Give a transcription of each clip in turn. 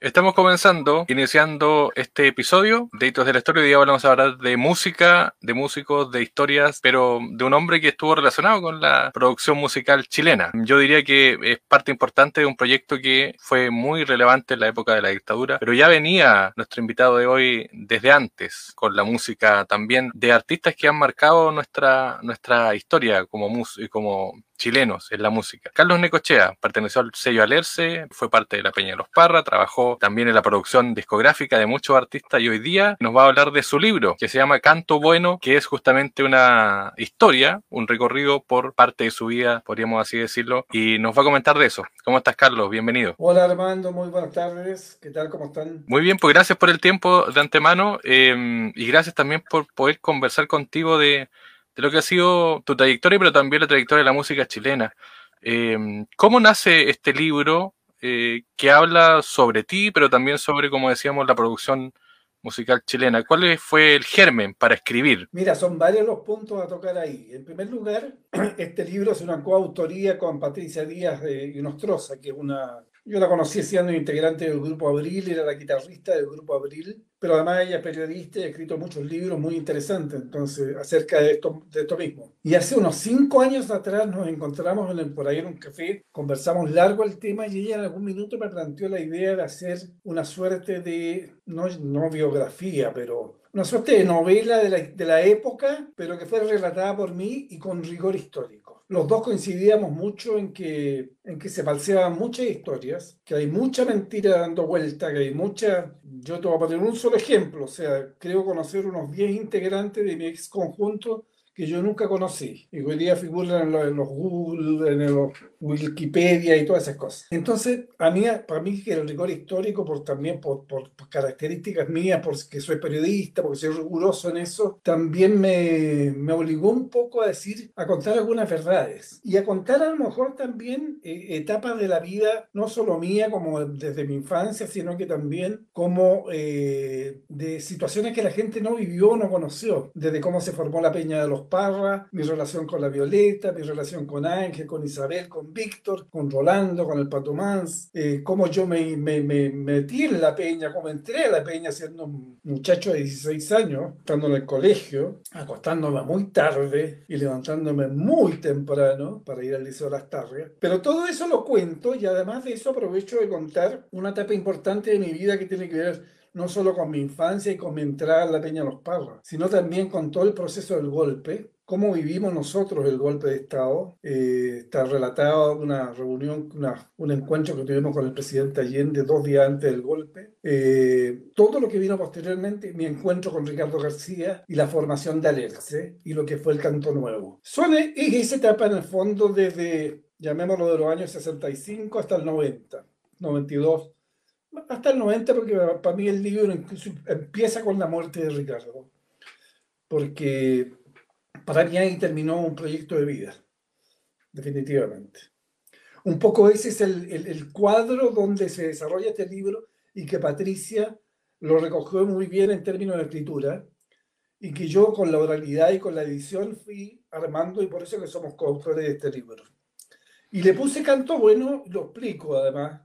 Estamos comenzando, iniciando este episodio de Hitos de la Historia. Hoy día vamos a hablar de música, de músicos, de historias, pero de un hombre que estuvo relacionado con la producción musical chilena. Yo diría que es parte importante de un proyecto que fue muy relevante en la época de la dictadura, pero ya venía nuestro invitado de hoy desde antes, con la música también de artistas que han marcado nuestra, nuestra historia como, como chilenos en la música. Carlos Necochea perteneció al sello Alerce, fue parte de la Peña de los Parra, trabajó también en la producción discográfica de muchos artistas y hoy día nos va a hablar de su libro que se llama Canto Bueno, que es justamente una historia, un recorrido por parte de su vida, podríamos así decirlo, y nos va a comentar de eso. ¿Cómo estás, Carlos? Bienvenido. Hola, Armando, muy buenas tardes. ¿Qué tal? ¿Cómo están? Muy bien, pues gracias por el tiempo de antemano eh, y gracias también por poder conversar contigo de de lo que ha sido tu trayectoria, pero también la trayectoria de la música chilena. Em, ¿Cómo nace este libro eh, que habla sobre ti, pero también sobre, como decíamos, la producción musical chilena? ¿Cuál fue el germen para escribir? Mira, son varios los puntos a tocar ahí. En primer lugar, este libro es una coautoría con Patricia Díaz de Nostroza, que es una yo la conocí siendo integrante del Grupo Abril, era la guitarrista del Grupo Abril, pero además ella es periodista y ha escrito muchos libros muy interesantes entonces, acerca de esto, de esto mismo. Y hace unos cinco años atrás nos encontramos en el, por ahí en un café, conversamos largo el tema y ella en algún minuto me planteó la idea de hacer una suerte de, no, no biografía, pero una suerte de novela de la, de la época, pero que fuera relatada por mí y con rigor histórico los dos coincidíamos mucho en que, en que se falseaban muchas historias, que hay mucha mentira dando vuelta, que hay mucha... Yo te voy a poner un solo ejemplo, o sea, creo conocer unos 10 integrantes de mi ex conjunto que yo nunca conocí y hoy día figuran en los, Google, en los Wikipedia y todas esas cosas. Entonces, a mí, para mí que el rigor histórico, por, también por, por, características mías, porque soy periodista, porque soy riguroso en eso, también me, me, obligó un poco a decir, a contar algunas verdades y a contar a lo mejor también eh, etapas de la vida, no solo mía como desde mi infancia, sino que también como eh, de situaciones que la gente no vivió, no conoció, desde cómo se formó la Peña de los Parra, mi relación con la Violeta, mi relación con Ángel, con Isabel, con Víctor, con Rolando, con el Pato Mans, eh, cómo yo me, me, me, metí en la peña, cómo entré a la peña siendo un muchacho de 16 años, estando en el colegio, acostándome muy tarde y levantándome muy temprano para ir al Liceo de las Tarrias. Pero todo eso lo cuento y además de eso aprovecho de contar una etapa importante de mi vida que tiene que ver no solo con mi infancia y con mi entrada en la Peña Los Parras, sino también con todo el proceso del golpe, cómo vivimos nosotros el golpe de Estado. Eh, está relatado una reunión, un encuentro que tuvimos con el presidente Allende dos días antes del golpe. Eh, todo lo que vino posteriormente, mi encuentro con Ricardo García y la formación de Alerce y lo que fue el Canto Nuevo. Son es esa etapa en el fondo desde, llamémoslo de los años 65 hasta el 90, 92 hasta el 90, porque para mí el libro empieza con la muerte de Ricardo, porque para mí ahí terminó un proyecto de vida, definitivamente. Un poco ese es el, el, cuadro donde se desarrolla este libro y que Patricia lo recogió muy bien en términos de escritura y que yo con la oralidad y con la edición fui armando y por eso que somos coautores de este libro. Y le puse canto bueno, lo explico además,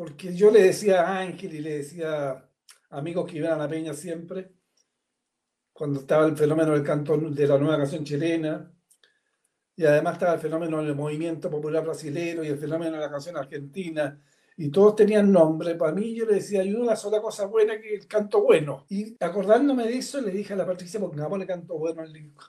porque yo le decía a Ángel y le decía a amigos que iban a la peña siempre, cuando estaba el fenómeno del canto de la nueva canción chilena, y además estaba el fenómeno del movimiento popular brasileño y el fenómeno de la canción argentina, y todos tenían nombre. Para mí yo le decía, hay una sola cosa buena que el canto bueno. Y acordándome de eso, le dije a la Patricia, pongámosle canto bueno al libro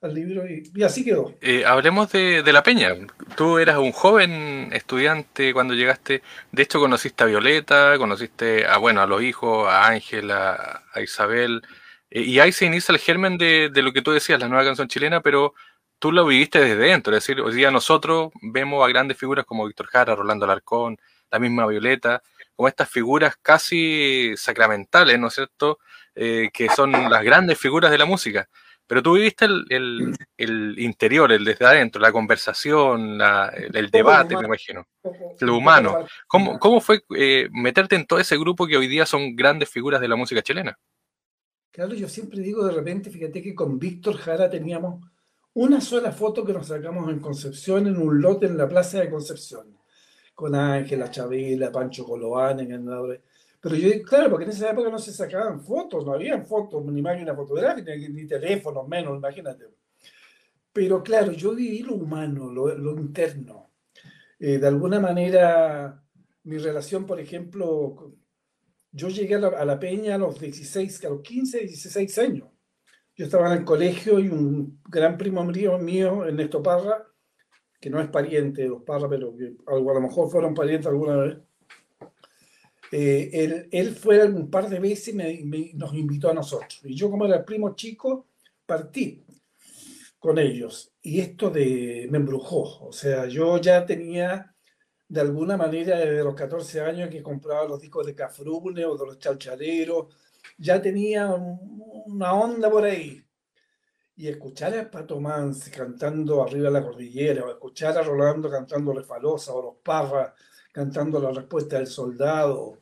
al libro y, así quedó. Eh, hablemos de, La Peña. Tú eras un joven estudiante cuando llegaste. De hecho, conociste a Violeta, conociste a, bueno, a los hijos, a Ángel, a, Isabel. Eh, y ahí se inicia el germen de, lo que tú decías, la nueva canción chilena, pero tú lo viviste desde dentro. Es decir, hoy día nosotros vemos a grandes figuras como Víctor Jara, Rolando Alarcón, la misma Violeta, como estas figuras casi sacramentales, ¿no es cierto? Eh, que son las grandes figuras de la música. Pero tú viviste el, el, interior, el desde adentro, la conversación, el, debate, me imagino, lo humano. ¿Cómo, cómo fue eh, meterte en todo ese grupo que hoy día son grandes figuras de la música chilena? Claro, yo siempre digo de repente, fíjate que con Víctor Jara teníamos una sola foto que nos sacamos en Concepción, en un lote en la Plaza de Concepción. con Ángela, Chabela, Pancho Coloane, en el Pero yo, claro, porque en esa época no se sacaban fotos, no había fotos, ni máquina fotográfica, ni, teléfonos, menos, imagínate. Pero claro, yo viví lo humano, lo, lo interno. Eh, de alguna manera, mi relación, por ejemplo, yo llegué a la, a la, Peña a los 16, a los 15, 16 años. Yo estaba en el colegio y un gran primo mío, mío Ernesto Parra, que no es pariente de los Parra, pero que a lo mejor fueron parientes alguna vez, eh, él, fue un par de veces y me, me, nos invitó a nosotros. Y yo como era el primo chico, partí con ellos. Y esto de, me embrujó. O sea, yo ya tenía de alguna manera desde los 14 años que compraba los discos de Cafrune o de los Chalchareros, ya tenía una onda por ahí. Y escuchar a Pato Mans cantando arriba de la cordillera, o escuchar a Rolando cantando Refalosa, o los Parra cantando la respuesta del soldado,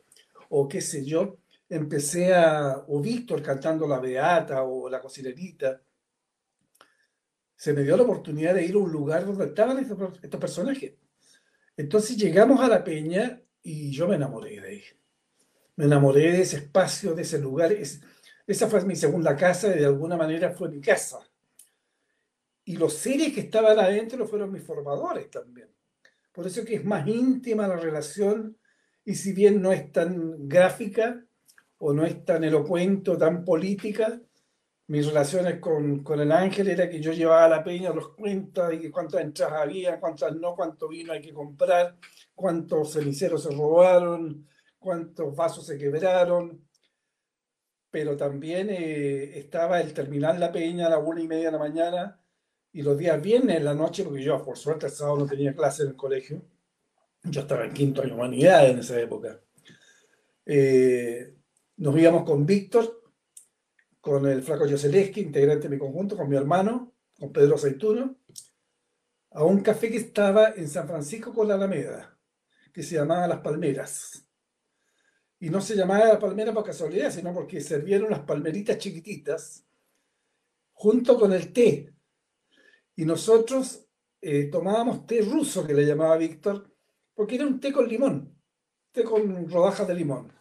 o qué sé yo, empecé a, o Víctor cantando La Beata o La Cocinerita, se me dio la oportunidad de ir a un lugar donde estaban estos, personajes. Entonces llegamos a la peña y yo me enamoré de ahí. Me enamoré de ese espacio, de ese lugar. Es, esa fue mi segunda casa y de alguna manera fue mi casa. Y los seres que estaban adentro fueron mis formadores también. Por eso que es más íntima la relación y si bien no es tan gráfica o no es tan elocuente o tan política, mis relaciones con, con, el ángel era que yo llevaba a la peña los cuentas y cuántas entradas había, cuántas no, cuánto vino hay que comprar, cuántos ceniceros se robaron, cuántos vasos se quebraron. Pero también eh, estaba el terminar la peña a la una y media de la mañana y los días viernes en la noche, porque yo por suerte el sábado no tenía clase en el colegio. Yo estaba en quinto año humanidad en esa época. Eh, nos íbamos con Víctor con el flaco Joseleski, integrante de mi conjunto, con mi hermano, con Pedro Aceituno, a un café que estaba en San Francisco con la Alameda, que se llamaba Las Palmeras. Y no se llamaba Las Palmeras por casualidad, sino porque servieron las palmeritas chiquititas junto con el té. Y nosotros eh, tomábamos té ruso, que le llamaba Víctor, porque era un té con limón, té con rodajas de limón.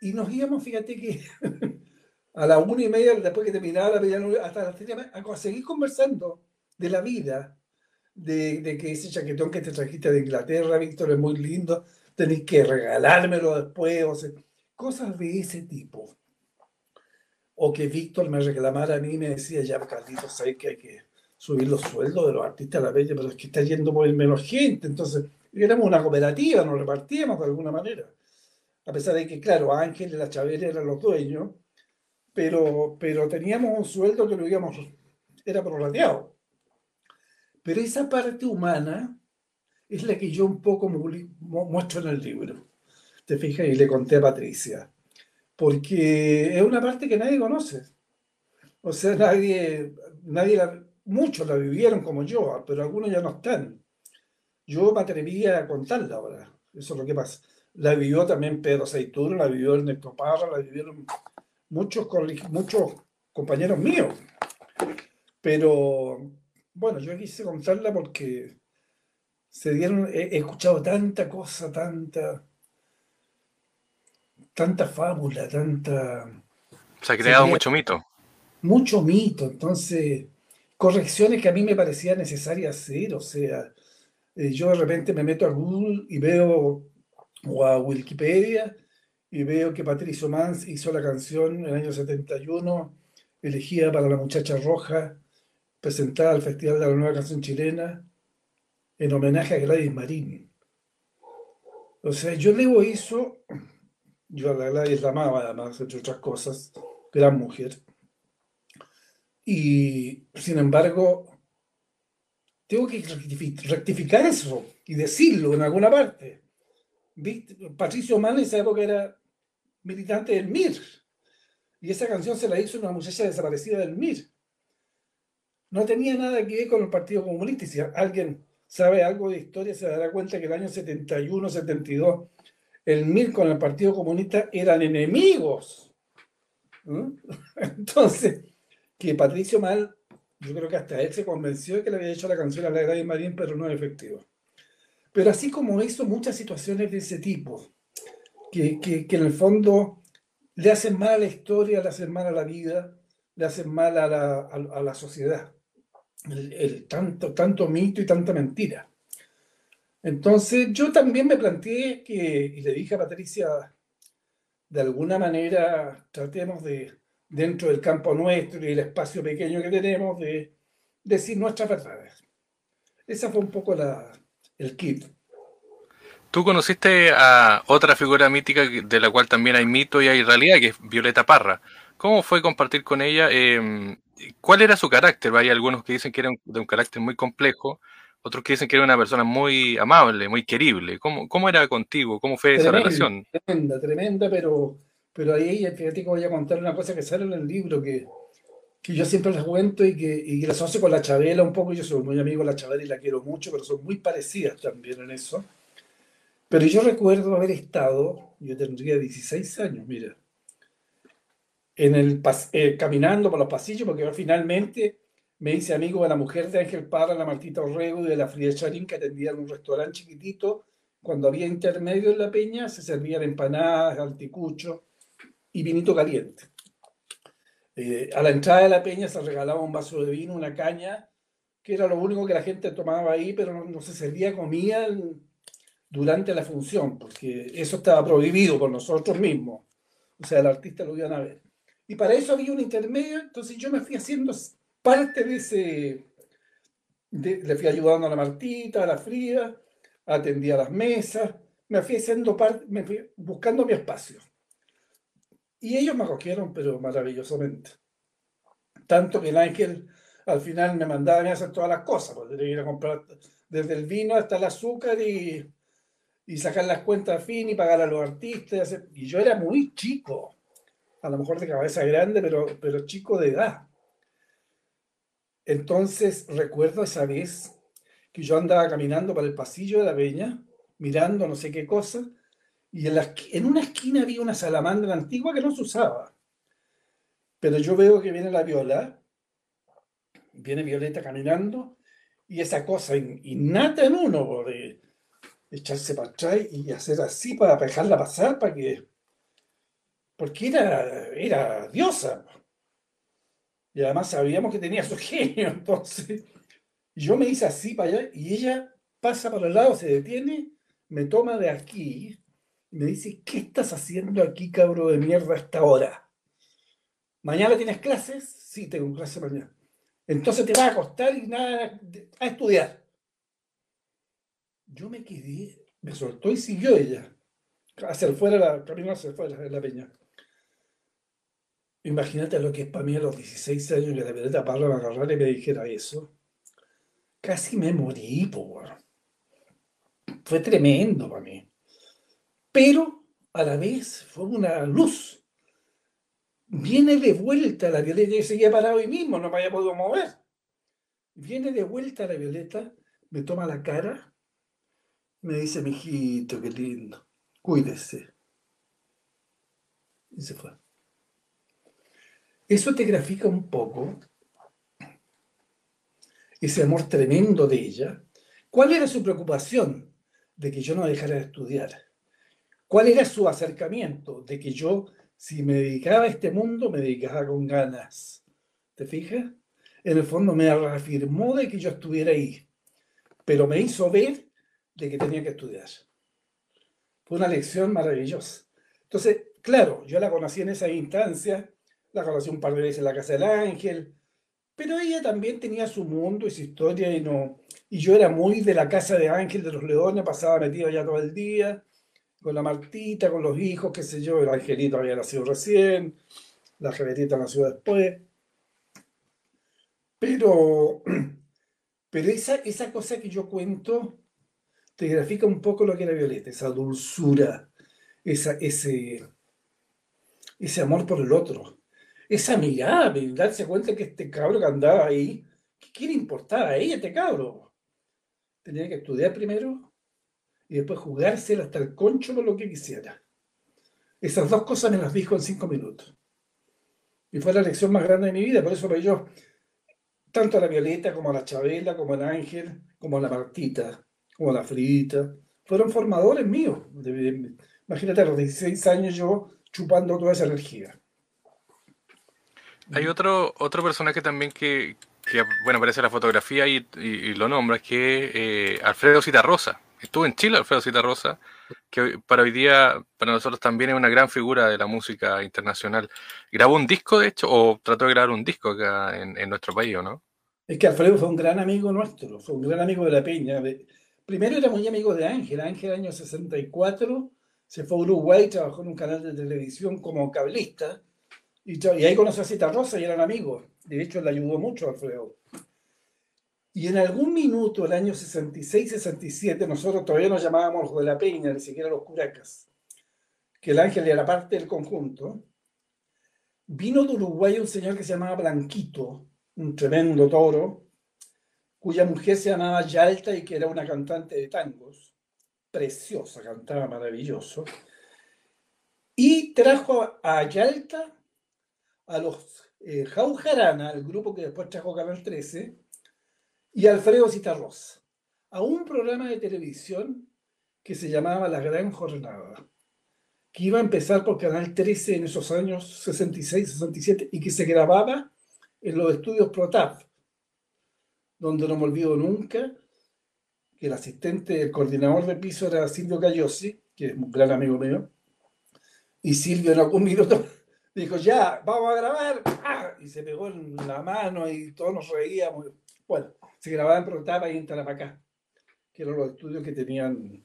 Y nos íbamos, fíjate que a la una y media, después que terminaba la hasta las tres a seguir conversando de la vida, de, que ese chaquetón que te trajiste de Inglaterra, Víctor, es muy lindo, tenés que regalármelo después, cosas de ese tipo. O que Víctor me reclamara a mí y me decía, ya, Carlitos, sabes que hay que subir los sueldos de los artistas a la bella, pero es que está yendo muy menos gente, entonces éramos una cooperativa, nos repartíamos de alguna manera. A pesar de que, claro, Ángel y la Chavera eran los dueños, pero, pero teníamos un sueldo que lo era prorrateado. Pero esa parte humana es la que yo un poco muestro en el libro. Te fijas, y le conté a Patricia. Porque es una parte que nadie conoce. O sea, nadie, nadie muchos la vivieron como yo, pero algunos ya no están. Yo me atreví a contarla ahora. Eso es lo que pasa. La vivió también Pedro Aceituno, la vivió Ernesto Parra, la vivieron muchos, muchos compañeros míos. Pero bueno, yo quise contarla porque se dieron, he, he escuchado tanta cosa, tanta, tanta fábula, tanta... Se ha creado se mucho mito. Mucho mito, entonces, correcciones que a mí me parecía necesaria hacer, o sea, eh, yo de repente me meto a Google y veo, o a Wikipedia, y veo que Patricio Mans hizo la canción en el año 71, elegida para la muchacha roja, presentada al Festival de la Nueva Canción Chilena, en homenaje a Gladys Marín. O sea, yo leo eso, yo a la Gladys la amaba además, entre otras cosas, gran mujer, y sin embargo, tengo que rectificar eso y decirlo en alguna parte. Patricio Mann en esa época era militante del MIR. Y esa canción se la hizo una muchacha desaparecida del MIR. No tenía nada que ver con el Partido Comunista. Y si alguien sabe algo de historia, se dará cuenta que el año 71, 72, el MIR con el Partido Comunista eran enemigos. Entonces, que Patricio Mal, yo creo que hasta él se convenció de que le había hecho la canción a la Gladys Marín, pero no es efectivo. Pero así como hizo muchas situaciones de ese tipo, que, que, que en el fondo le hacen mal a la historia, le hacen mal a la vida, le hacen mal a la, a, la sociedad. El, tanto, tanto mito y tanta mentira. Entonces yo también me planteé que, y le dije a Patricia, de alguna manera tratemos de, dentro del campo nuestro y el espacio pequeño que tenemos, de decir nuestras verdades. Esa fue un poco la, el kit. Tú conociste a otra figura mítica de la cual también hay mito y hay realidad, que es Violeta Parra. ¿Cómo fue compartir con ella? Eh, ¿Cuál era su carácter? Hay algunos que dicen que era de un carácter muy complejo, otros que dicen que era una persona muy amable, muy querible. ¿Cómo, cómo era contigo? ¿Cómo fue tremenda, esa relación? Tremenda, tremenda, pero, pero ahí fíjate que voy a contar una cosa que sale en el libro que, que yo siempre les cuento y que, y que la asocio con la Chabela un poco. Yo soy muy amigo de la Chabela y la quiero mucho, pero son muy parecidas también en eso. Pero yo recuerdo haber estado, yo tendría 16 años, mira, en el eh, caminando por los pasillos, porque yo finalmente me hice amigo de la mujer de Ángel Parra, la Martita Orrego y de la Frida Charín, que atendían un restaurante chiquitito. Cuando había intermedio en la peña, se servían empanadas, alticucho y vinito caliente. Eh, a la entrada de la peña se regalaba un vaso de vino, una caña, que era lo único que la gente tomaba ahí, pero no, se servía comida durante la función, porque eso estaba prohibido por nosotros mismos. O sea, el artista lo iban a ver. Y para eso había un intermedio, entonces yo me fui haciendo parte de ese, le fui ayudando a la Martita, a la Frida, atendía las mesas, me fui haciendo parte, me fui buscando mi espacio. Y ellos me acogieron, pero maravillosamente. Tanto que el ángel al final me mandaba a hacer todas las cosas, porque que ir a comprar desde el vino hasta el azúcar y, y sacar las cuentas a fin y pagar a los artistas. Y yo era muy chico, a lo mejor de cabeza grande, pero, pero chico de edad. Entonces recuerdo esa vez que yo andaba caminando por el pasillo de la peña, mirando no sé qué cosa, y en, la, en una esquina había una salamandra antigua que no se usaba. Pero yo veo que viene la viola, viene Violeta caminando, y esa cosa innata en uno, de echarse para atrás y hacer así para dejarla pasar, para que... Porque era, era diosa. Y además sabíamos que tenía su genio, entonces yo me hice así para allá y ella pasa por el lado, se detiene, me toma de aquí me dice, ¿qué estás haciendo aquí, cabro de mierda, a esta hora? ¿Mañana tienes clases? Sí, tengo clase mañana. Entonces te vas a acostar y nada, a estudiar. Yo me quedé, me soltó y siguió ella, hacia afuera, la, camino hacia afuera de la peña. Imagínate lo que es para mí a los 16 años que la Violeta Parra me y me dijera eso. Casi me morí, por. Fue tremendo para mí. Pero a la vez fue una luz. Viene de vuelta la Violeta y seguía parado ahí mismo, no me había podido mover. Viene de vuelta la Violeta, me toma la cara, me dice, mijito, qué lindo, cuídese. Y se fue. Eso te grafica un poco ese amor tremendo de ella. ¿Cuál era su preocupación? De que yo no dejara de estudiar. ¿Cuál era su acercamiento? De que yo, si me dedicaba a este mundo, me dedicaba con ganas. ¿Te fijas? En el fondo me reafirmó de que yo estuviera ahí, pero me hizo ver de que tenía que estudiar. Fue una lección maravillosa. Entonces, claro, yo la conocí en esa instancia, la conocí un par de veces en la casa del ángel, pero ella también tenía su mundo y su historia y no y yo era muy de la casa de Ángel de los Leones, pasaba metido allá todo el día, con la Martita, con los hijos, qué sé yo, el Angelito había nacido recién, la Javetita nació después. Pero, pero esa, esa cosa que yo cuento te grafica un poco lo que era Violeta, esa dulzura, esa, ese, ese amor por el otro esa mirada, darse cuenta que este cabro que andaba ahí, ¿qué le importaba a ella, este cabro? Tenía que estudiar primero y después jugársela hasta el concho por lo que quisiera. Esas dos cosas me las dijo en cinco minutos. Y fue la lección más grande de mi vida, por eso me yo tanto a la Violeta como a la Chabela, como al Ángel, como a la Martita, como La Frita, fueron formadores míos. Imagínate, a los 16 años yo chupando toda esa energía. Hay otro, otro personaje también que, bueno, aparece en la fotografía y, lo nombra, que es eh, Alfredo Citarrosa. Estuvo en Chile Alfredo Citarrosa, que para hoy día, para nosotros también es una gran figura de la música internacional. ¿Grabó un disco, de hecho, o trató de grabar un disco acá en, nuestro país, no? Es que Alfredo fue un gran amigo nuestro, fue un gran amigo de la Peña. Primero era muy amigo de Ángel. Ángel, año 64, se fue a Uruguay, trabajó en un canal de televisión como cablista. Y, ahí conoció a Cita Rosa y eran amigos. De hecho, le ayudó mucho Alfredo. Y en algún minuto, el año 66-67, nosotros todavía nos llamábamos de la Peña, ni siquiera los Curacas, que el ángel era parte del conjunto. Vino de Uruguay un señor que se llamaba Blanquito, un tremendo toro, cuya mujer se llamaba Yalta y que era una cantante de tangos, preciosa, cantaba maravilloso, y trajo a Yalta a los eh, Jaujarana, el grupo que después trajo Canal 13, y Alfredo Citarrosa, a un programa de televisión que se llamaba La Gran Jornada, que iba a empezar por Canal 13 en esos años 66-67 y que se grababa en los estudios ProTAP, donde no me olvido nunca que el asistente, el coordinador de piso era Silvio Cayosi, que es un gran amigo mío, y Silvio en algún minuto dijo, ya, vamos a grabar, ¡Ah! y se pegó en la mano y todos nos reíamos. Bueno, se grababa en Protapa y en Tarapacá, que eran los estudios que tenían,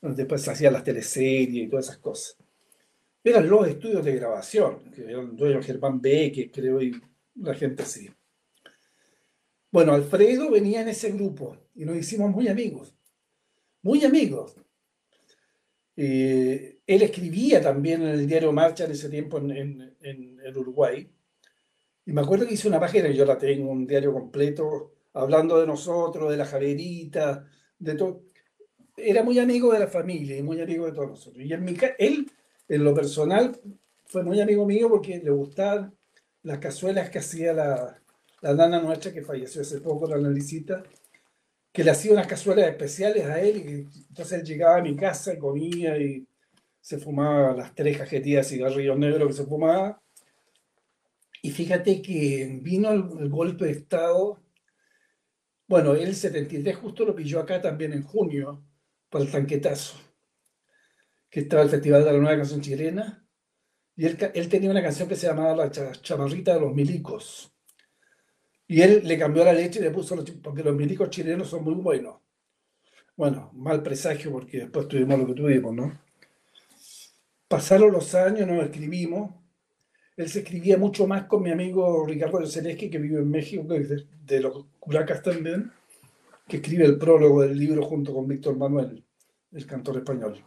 donde después se hacían las teleseries y todas esas cosas. Eran los estudios de grabación, que eran dueños Germán que creo, y la gente así. Bueno, Alfredo venía en ese grupo y nos hicimos muy amigos, muy amigos. Eh, él escribía también en el diario Marcha en ese tiempo en, en, en, Uruguay. Y me acuerdo que hice una página, yo la tengo, un diario completo, hablando de nosotros, de la Javerita, de todo. Era muy amigo de la familia y muy amigo de todos nosotros. Y en mi, él, en lo personal, fue muy amigo mío porque le gustaban las cazuelas que hacía la, la nana nuestra, que falleció hace poco, la Nalicita, que le hacía unas cazuelas especiales a él. Y entonces él llegaba a mi casa y comía y se fumaba las tres cajetillas de cigarrillos negros que se fumaba. Y fíjate que vino el golpe de Estado bueno, el 73 justo lo pilló acá también en junio, para el tanquetazo, que estaba el Festival de la Nueva Canción Chilena, y él, tenía una canción que se llamaba La Chamarrita de los Milicos. Y él le cambió la leche y le puso, los, porque los milicos chilenos son muy buenos. Bueno, mal presagio porque después tuvimos lo que tuvimos, ¿no? Pasaron los años, nos escribimos. Él se escribía mucho más con mi amigo Ricardo Celesque, que vive en México, de los Curacas también, que escribe el prólogo del libro junto con Víctor Manuel, el cantor español.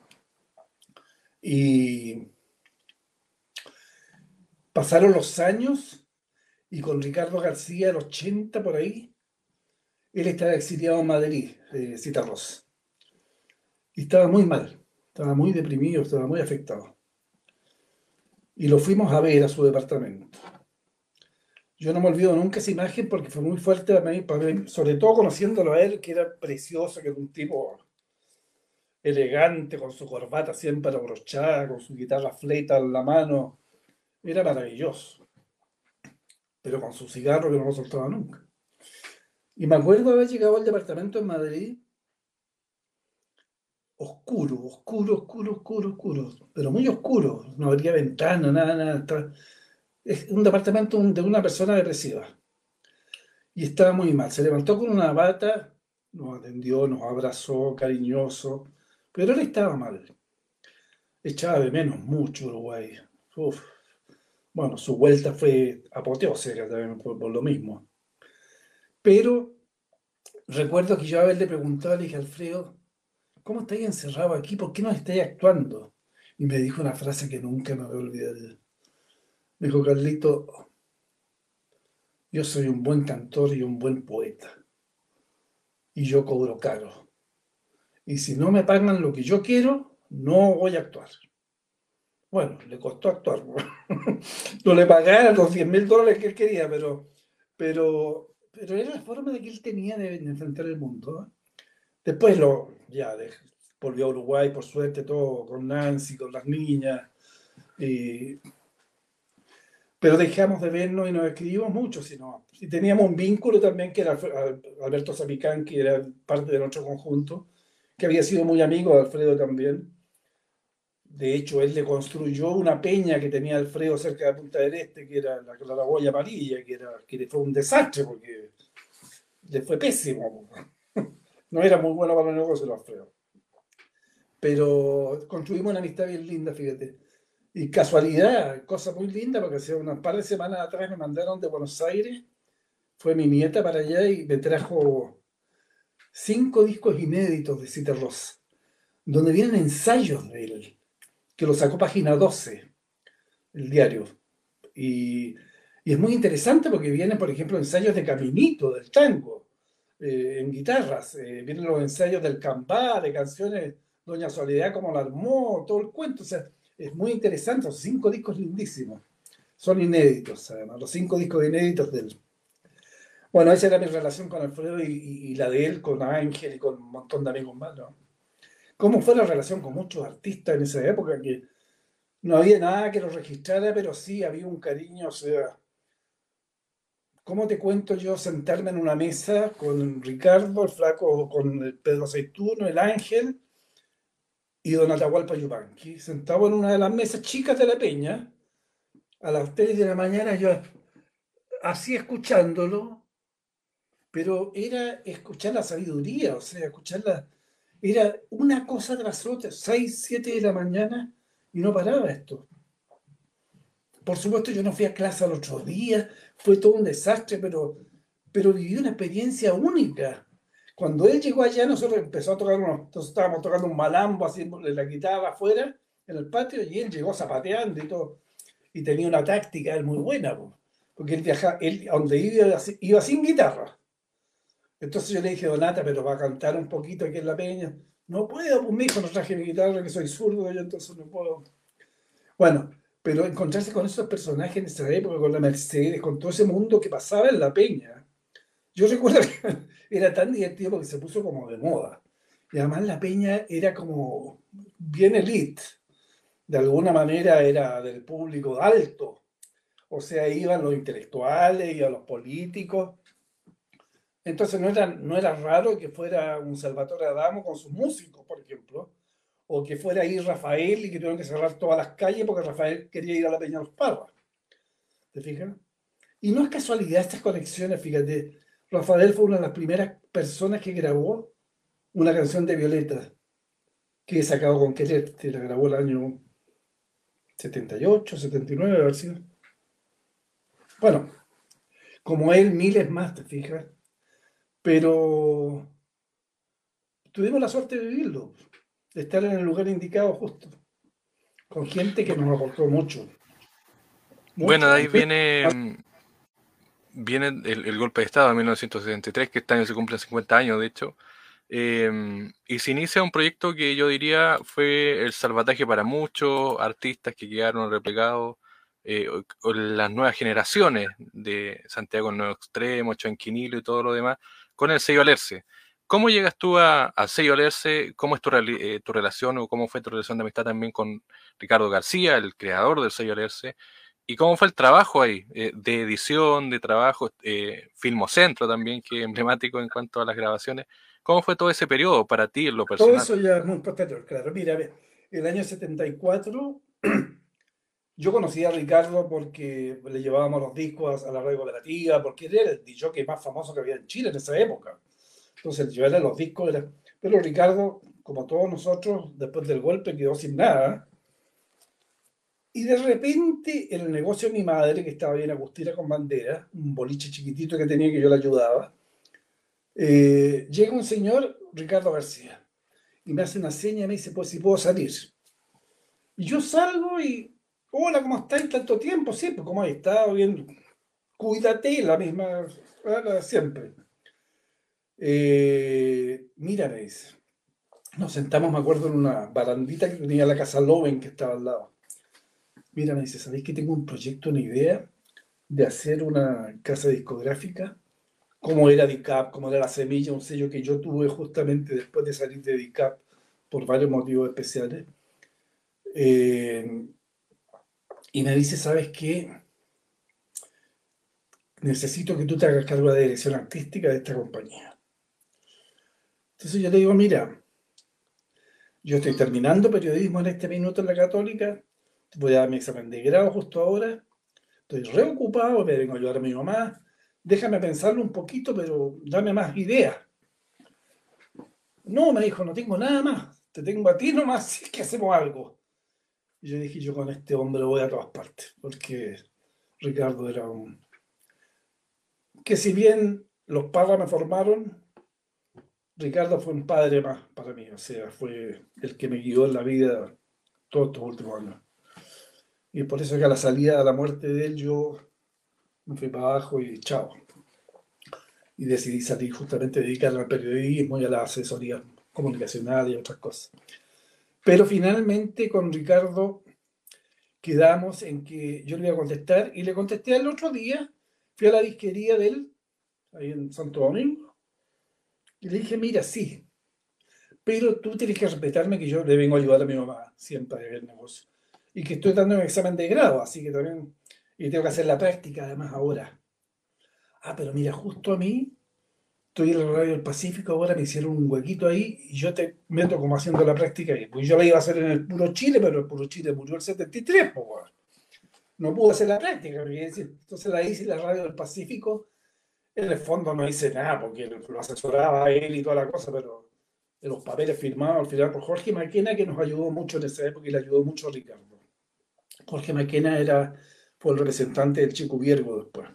Y pasaron los años y con Ricardo García, el 80 por ahí, él estaba exiliado en Madrid, eh, Citarros. Y estaba muy mal, estaba muy deprimido, estaba muy afectado. Y lo fuimos a ver a su departamento. Yo no me olvido nunca esa imagen porque fue muy fuerte para mí, sobre todo conociéndolo a él, que era precioso, que era un tipo elegante, con su corbata siempre abrochada, con su guitarra fleta en la mano. Era maravilloso. Pero con su cigarro que no lo soltaba nunca. Y me acuerdo haber llegado al departamento en Madrid, oscuro, oscuro, oscuro, oscuro, oscuro, pero muy oscuro. No había ventana, nada, nada es un departamento de una persona depresiva. Y estaba muy mal. Se levantó con una bata, nos atendió, nos abrazó, cariñoso, pero él estaba mal. Echaba de menos mucho Uruguay. Bueno, su vuelta fue apoteósica también por, lo mismo. Pero recuerdo que yo a él le preguntaba, le dije, Alfredo, ¿cómo estáis encerrado aquí? ¿Por qué no estáis actuando? Y me dijo una frase que nunca me voy a olvidar. Me dijo Carlito, yo soy un buen cantor y un buen poeta. Y yo cobro caro. Y si no me pagan lo que yo quiero, no voy a actuar. Bueno, le costó actuar. no le pagaron los 10 mil dólares que él quería, pero, pero, pero era la forma de que él tenía de enfrentar el mundo. Después lo, ya, volvió a Uruguay, por suerte, todo con Nancy, con las niñas. pero dejamos de vernos y nos escribimos mucho, sino, y teníamos un vínculo también que era Alberto Zapicán, que era parte de nuestro conjunto, que había sido muy amigo de Alfredo también. De hecho, él le construyó una peña que tenía Alfredo cerca de Punta del Este, que era la, la Lagoya Amarilla, que, era, que fue un desastre porque le fue pésimo. No era muy bueno para el negocio, Alfredo. Pero construimos una amistad bien linda, fíjate. Y casualidad, cosa muy linda, porque hace unas par de semanas atrás me mandaron de Buenos Aires, fue mi nieta para allá y me trajo cinco discos inéditos de Cita Ross, donde vienen ensayos de él, que lo sacó página 12, el diario. Y, y es muy interesante porque vienen, por ejemplo, ensayos de Caminito, del tango, eh, en guitarras, eh, vienen los ensayos del cambá, de canciones Doña Soledad como la armó, todo el cuento. O sea, es muy interesante, los cinco discos lindísimos. Son inéditos, además, los cinco discos inéditos del... Bueno, esa era mi relación con Alfredo y, la de él con Ángel y con un montón de amigos más, ¿no? ¿Cómo fue la relación con muchos artistas en esa época? Que no había nada que los registrara, pero sí había un cariño, o sea, ¿cómo te cuento yo sentarme en una mesa con Ricardo, el flaco, con Pedro Aceituno, el Ángel, y don Atahualpa Yupanqui, sentado en una de las mesas chicas de la peña, a las 3 de la mañana, yo así escuchándolo, pero era escuchar la sabiduría, o sea, escucharla, era una cosa tras otra, 6, 7 de la mañana, y no paraba esto. Por supuesto, yo no fui a clase al otro día, fue todo un desastre, pero, pero viví una experiencia única cuando él llegó allá, nosotros empezó a tocar unos, entonces estábamos tocando un malambo así la guitarra afuera, en el patio, y él llegó zapateando y todo. Y tenía una táctica él muy buena, porque él viajaba, él donde iba, iba sin guitarra. Entonces yo le dije, Donata, pero va a cantar un poquito aquí en la peña. No puedo, pues mi hijo no traje mi guitarra, que soy zurdo, yo entonces no puedo. Bueno, pero encontrarse con esos personajes en esa época, con la Mercedes, con todo ese mundo que pasaba en la peña. Yo recuerdo que era tan divertido porque se puso como de moda. Y además la peña era como bien elite. De alguna manera era del público alto. O sea, iban los intelectuales, iban los políticos. Entonces no era, no era raro que fuera un Salvatore Adamo con sus músicos, por ejemplo, o que fuera ahí Rafael y que tuvieron que cerrar todas las calles porque Rafael quería ir a la Peña de los Parras. ¿Te fijas? Y no es casualidad estas conexiones, fíjate, Rafael fue una de las primeras personas que grabó una canción de Violeta que he sacado con Querer, que la grabó el año 78, 79, a ver si. Bueno, como él, miles más, te fijas. Pero tuvimos la suerte de vivirlo, de estar en el lugar indicado justo, con gente que nos aportó mucho. Bueno, de ahí viene viene el, golpe de Estado de 1973, que este año se cumplen 50 años, de hecho, em, y se inicia un proyecto que yo diría fue el salvataje para muchos artistas que quedaron replegados, eh, o, las nuevas generaciones de Santiago Nuevo Extremo, Chanquinilo y todo lo demás, con el sello Alerce. ¿Cómo llegas tú al sello Alerce? ¿Cómo es tu, eh, tu, relación o cómo fue tu relación de amistad también con Ricardo García, el creador del sello Alerce? ¿Y cómo fue el trabajo ahí? Eh, de edición, de trabajo, eh, Filmocentro también, que es emblemático en cuanto a las grabaciones. ¿Cómo fue todo ese periodo para ti en lo personal? Todo eso ya es muy posterior, claro. Mira, el año 74 yo conocí a Ricardo porque le llevábamos los discos a la radio cooperativa, porque él era el DJ más famoso que había en Chile en esa época. Entonces yo era los discos, era... pero Ricardo, como todos nosotros, después del golpe quedó sin nada y de repente, en el negocio de mi madre, que estaba bien Agustina con bandera, un boliche chiquitito que tenía que yo le ayudaba, eh, llega un señor, Ricardo García, y me hace una seña y me dice, pues si puedo salir. Y yo salgo y, hola, ¿cómo estás? Tanto tiempo, sí, pues ¿cómo has estado? Bien, cuídate, la misma, siempre. Eh, mira, me dice, nos sentamos, me acuerdo, en una barandita que tenía la casa Loven que estaba al lado mira, me dice, ¿sabéis que tengo un proyecto, una idea de hacer una casa discográfica cómo era DICAP, cómo era la semilla, un sello que yo tuve justamente después de salir de DICAP por varios motivos especiales. Eh, y me dice, ¿sabes qué? Necesito que tú te hagas cargo de la dirección artística de esta compañía. Entonces yo le digo, mira, yo estoy terminando periodismo en este minuto en la católica, voy a dar mi examen de grado justo ahora, estoy reocupado, me vengo a ayudar a mi mamá, déjame pensarlo un poquito, pero dame más ideas. No, me dijo, no tengo nada más, te tengo a ti nomás, si es que hacemos algo. Y yo dije, yo con este hombre voy a todas partes, porque Ricardo era un... Que si bien los padres me formaron, Ricardo fue un padre más para mí, o sea, fue el que me guió en la vida todos estos últimos años. Y por eso que a la salida de la muerte de él yo me fui para abajo y chao. Y decidí salir justamente dedicarme al periodismo y a la asesoría comunicacional y otras cosas. Pero finalmente con Ricardo quedamos en que yo le iba a contestar y le contesté el otro día, fui a la disquería de él, ahí en Santo Domingo, y le dije, mira, sí, pero tú tienes que respetarme que yo le vengo a ayudar a mi mamá siempre en el negocio. Y que estoy dando un examen de grado, así que también, y tengo que hacer la práctica además ahora. Ah, pero mira, justo a mí estoy en el Radio del Pacífico, ahora me hicieron un huequito ahí y yo te meto como haciendo la práctica y pues yo la iba a hacer en el puro Chile, pero el puro Chile murió el 73, pues, no pude hacer la práctica, entonces la hice en la Radio del Pacífico, en el fondo no hice nada porque lo asesoraba él y toda la cosa, pero los papeles firmados al final por Jorge Maquena, que nos ayudó mucho en esa época y le ayudó mucho a Ricardo. Jorge Maquena era, fue el representante del Chico Viergo después.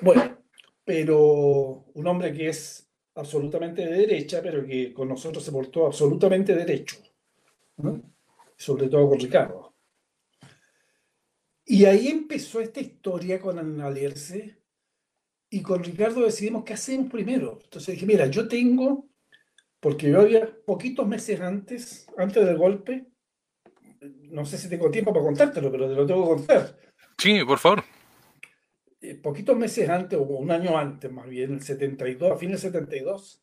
Bueno, pero un hombre que es absolutamente de derecha, pero que con nosotros se portó absolutamente derecho, sobre todo con Ricardo. Y ahí empezó esta historia con Analierse y con Ricardo decidimos qué hacemos primero. Entonces dije, mira, yo tengo, porque yo había poquitos meses antes, antes del golpe, no sé si tengo tiempo para contártelo, pero te lo tengo que contar. Sí, por favor. Eh, poquitos meses antes, o un año antes más bien, el 72, a fines del 72,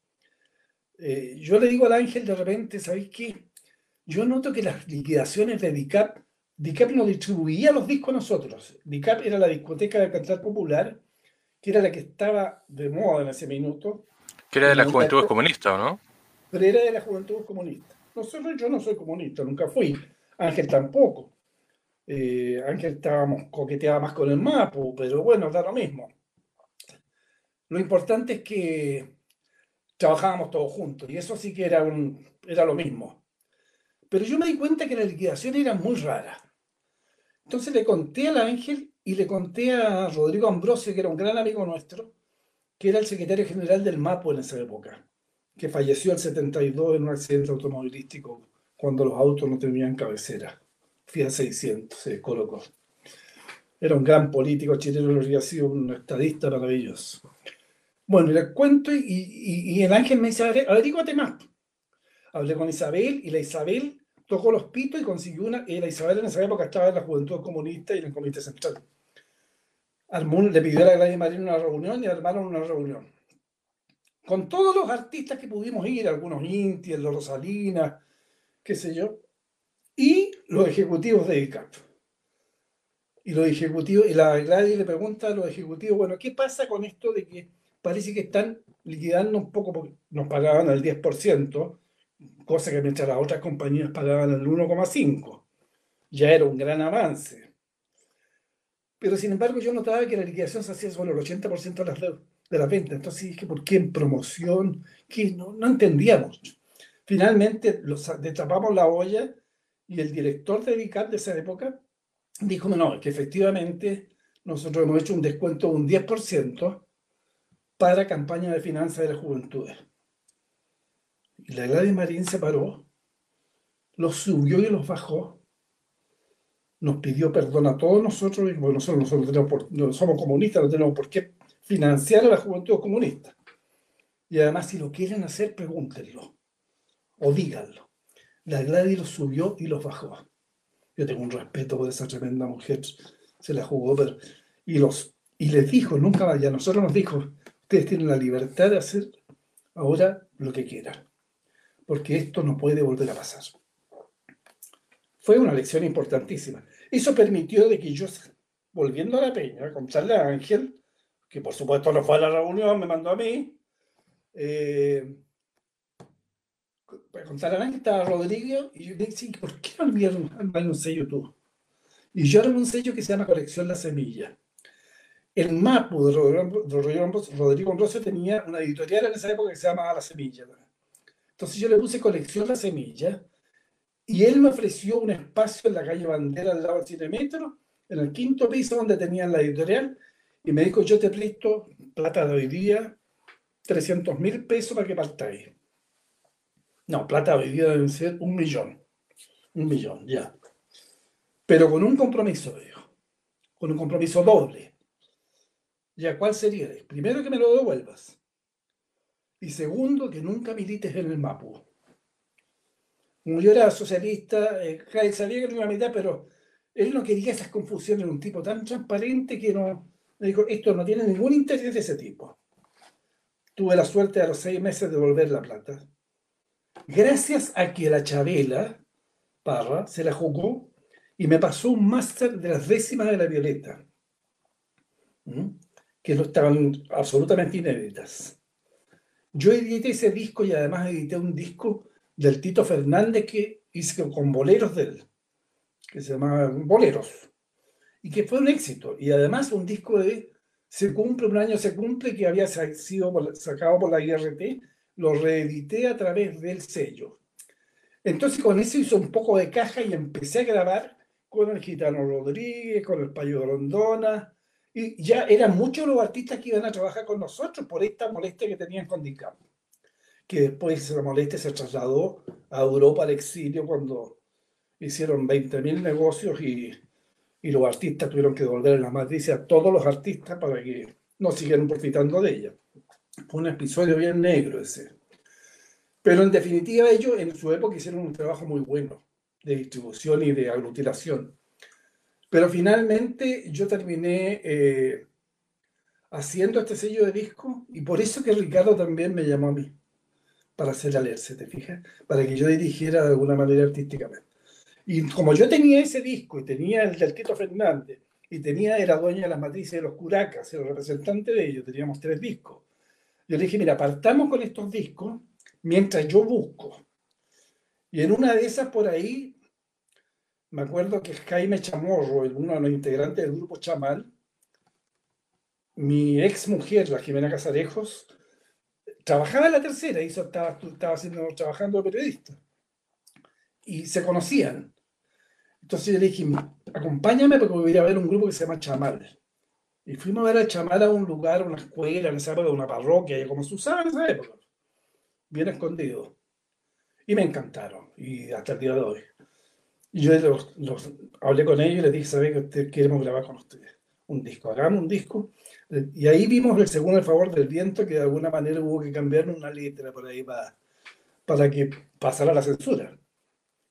eh, yo le digo al Ángel de repente, ¿sabéis qué? Yo noto que las liquidaciones de DICAP, DICAP no distribuía los discos a nosotros. DICAP era la discoteca de cantar popular, que era la que estaba de moda en ese minuto. Que era de la juventud comunista, ¿no? Pero era de la juventud comunista. Nosotros, yo no soy comunista, nunca fui. Ángel tampoco. Eh, Ángel estábamos, coqueteaba más con el MAPU, pero bueno, da lo mismo. Lo importante es que trabajábamos todos juntos y eso sí que era, un, era lo mismo. Pero yo me di cuenta que la liquidación era muy rara. Entonces le conté al Ángel y le conté a Rodrigo Ambrosio, que era un gran amigo nuestro, que era el secretario general del MAPU en esa época, que falleció el 72 en un accidente automovilístico cuando los autos no tenían cabecera. Fiat 600, se colocó. Era un gran político chileno, había sido un estadista maravilloso. Bueno, le cuento y, y, el ángel me dice, averíguate más. Hablé con Isabel y la Isabel tocó los pitos y consiguió una, y la Isabel en esa época estaba en la Juventud Comunista y en el Comité Central. le pidió a la Gladys Marín una reunión y armaron una reunión. Con todos los artistas que pudimos ir, algunos Inti, los Rosalinas, qué sé yo, y los ejecutivos de ICAP. Y los ejecutivos, y la Gladys le pregunta a los ejecutivos, bueno, ¿qué pasa con esto de que parece que están liquidando un poco, porque nos pagaban el 10%, cosa que mientras las otras compañías pagaban el 1,5%. Ya era un gran avance. Pero sin embargo yo notaba que la liquidación se hacía sobre el 80% de las, de las ventas. Entonces dije, ¿por qué en promoción? que no, no entendíamos. Finalmente los, destapamos la olla y el director de DICAP de esa época dijo, no, que efectivamente nosotros hemos hecho un descuento de un 10% para campaña de finanzas de la juventud. Y la Gladys Marín se paró, los subió y los bajó, nos pidió perdón a todos nosotros, y bueno, nosotros, no somos comunistas, no tenemos por qué financiar a la juventud comunista. Y además, si lo quieren hacer, pregúntenlo o díganlo. La Gladys los subió y los bajó. Yo tengo un respeto por esa tremenda mujer, se la jugó, pero, y, los, y les dijo, nunca vaya, nosotros nos dijo, Ustedes tienen la libertad de hacer ahora lo que quieran, porque esto no puede volver a pasar. Fue una lección importantísima. Eso permitió de que yo, volviendo a la peña, contarle a Ángel, que por supuesto no fue a la reunión, me mandó a mí, eh, contarle a Ángel estaba Rodrigo, y yo le dije, ¿por qué no enviaron un sello tú? Y yo armé un sello que se llama Colección La Semilla. El MAPU de Rodrigo Ambrosio tenía una editorial en esa época que se llamaba La Semilla. Entonces yo le puse Colección La Semilla y él me ofreció un espacio en la calle Bandera al lado del Cine Metro, en el quinto piso donde tenían la editorial, y me dijo, yo te presto plata de hoy día, 300 mil pesos para que partáis. No, plata de hoy día deben ser un millón. Un millón, ya. Pero con un compromiso, dijo. Con un compromiso doble. ¿Ya cuál sería? Primero, que me lo devuelvas. Y segundo, que nunca milites en el MAPU. Como yo era socialista, eh, sabía que no iba a mitad, pero él no quería esas confusiones un tipo tan transparente que no. Dijo, esto no tiene ningún interés de ese tipo. Tuve la suerte a los seis meses de devolver la plata. Gracias a que la Chabela Parra se la jugó y me pasó un máster de las décimas de la Violeta, que no estaban absolutamente inéditas. Yo edité ese disco y además edité un disco del Tito Fernández que hice con boleros de él, que se llamaba Boleros, y que fue un éxito. Y además un disco de Se cumple, un año se cumple, que había sido sacado por la IRT, lo reedité a través del sello. Entonces con eso hice un poco de caja y empecé a grabar con el Gitano Rodríguez, con el Payo Rondona, y ya eran muchos los artistas que iban a trabajar con nosotros por esta molestia que tenían con DICAM, que después la molestia se trasladó a Europa al exilio cuando hicieron 20.000 negocios y, y, los artistas tuvieron que devolver la matriz a todos los artistas para que no siguieran profitando de ella. Fue un episodio bien negro ese. Pero en definitiva ellos en su época hicieron un trabajo muy bueno de distribución y de aglutinación. Pero finalmente yo terminé eh, haciendo este sello de disco y por eso que Ricardo también me llamó a mí para hacer Alerce, ¿te fijas? Para que yo dirigiera de alguna manera artísticamente. Y como yo tenía ese disco y tenía el del Tito Fernández y tenía, era dueña de las matrices de los Curacas, era representante de ellos, teníamos tres discos. Yo le dije, mira, partamos con estos discos mientras yo busco. Y en una de esas por ahí me acuerdo que Jaime Chamorro, uno de los integrantes del grupo Chamal, mi ex mujer, la Jimena Casarejos, trabajaba en la tercera, hizo, estaba, estaba haciendo, trabajando de periodista. Y se conocían. Entonces yo le dije, acompáñame porque voy a ver un grupo que se llama Chamal. Y fuimos a ver a Chamal a un lugar, una escuela, en esa época, una parroquia, como se usaba en esa época. Bien escondido. Y me encantaron. Y hasta el día de hoy. Yo los, hablé con ellos y les dije, ¿sabes que usted, queremos grabar con ustedes? Un disco, hagamos un disco. Y ahí vimos el segundo el favor del viento, que de alguna manera hubo que cambiar una letra por ahí para, para que pasara la censura.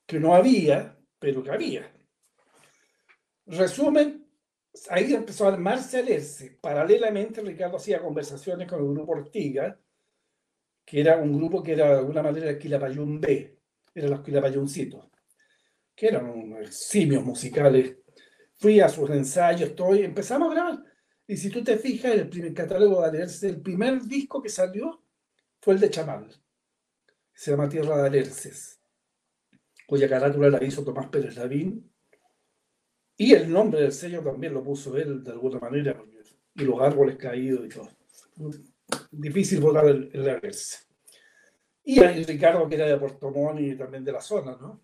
Que no había, pero que había. Resumen, ahí empezó a armarse a leerse. Paralelamente, Ricardo hacía conversaciones con el grupo Ortiga, que era un grupo que era de alguna manera el Quilapayún B, eran los Quilapayuncitos que eran simios musicales. Fui a sus ensayos, todo, y empezamos a grabar. Y si tú te fijas, el primer catálogo de Alerces, el primer disco que salió fue el de Chamal. Se llama Tierra de Alerces, cuya carátula la hizo Tomás Pérez Lavín. Y el nombre del sello también lo puso él de alguna manera, y los árboles caídos y todo. Difícil votar el, el Alerce. Y Ricardo, que era de Puerto Montt y también de la zona, ¿no?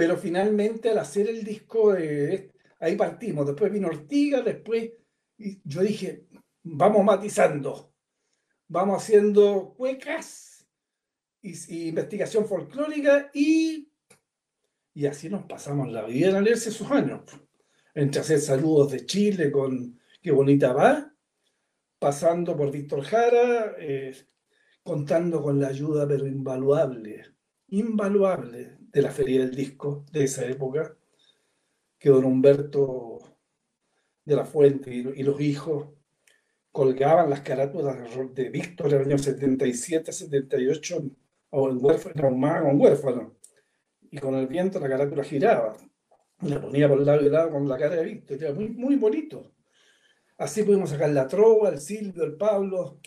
Pero finalmente al hacer el disco, ahí partimos. Después vino Ortiga, después y yo dije, vamos matizando, vamos haciendo cuecas y, investigación folclórica y, y así nos pasamos la vida en leerse esos años. Entre hacer saludos de Chile con Qué bonita va, pasando por Víctor Jara, eh, contando con la ayuda pero invaluable, invaluable de la Feria del Disco de esa época, que don Humberto de la Fuente y, los hijos colgaban las carátulas de, Víctor en el año 77, 78, o en huérfano, un huérfano. Y con el viento la carátula giraba. La ponía por el lado y lado con la cara de Víctor. Era muy, muy bonito. Así pudimos sacar la trova, el Silvio, el Pablo.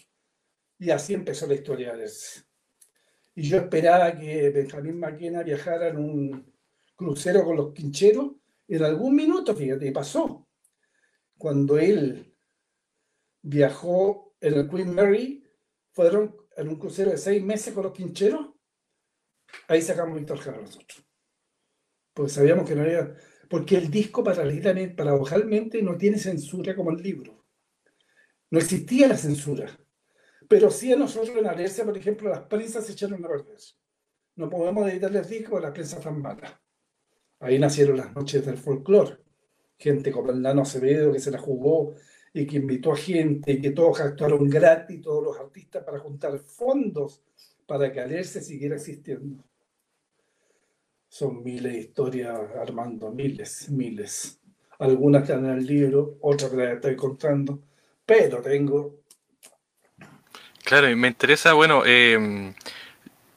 Y así empezó la historia de Y yo esperaba que Benjamín Maquena viajara en un crucero con los quincheros. En algún minuto, fíjate, pasó. Cuando él viajó en el Queen Mary, fueron en un crucero de seis meses con los quincheros, ahí sacamos Víctor Jara nosotros. Porque sabíamos que no había... Porque el disco paralelamente, paradojalmente, no tiene censura como el libro. No existía la censura. Pero sí a nosotros en Alercia, por ejemplo, las prensas se echaron a perder. No podemos editarle el disco porque las prensas están malas. Ahí nacieron las noches del folclore. Gente como el Nano Acevedo que se la jugó y que invitó a gente, y que todos actuaron gratis, todos los artistas, para juntar fondos para que Alerce siguiera existiendo. Son miles de historias, Armando, miles, miles. Algunas están en el libro, otras las estoy contando, pero tengo... Claro, y me interesa, bueno, eh,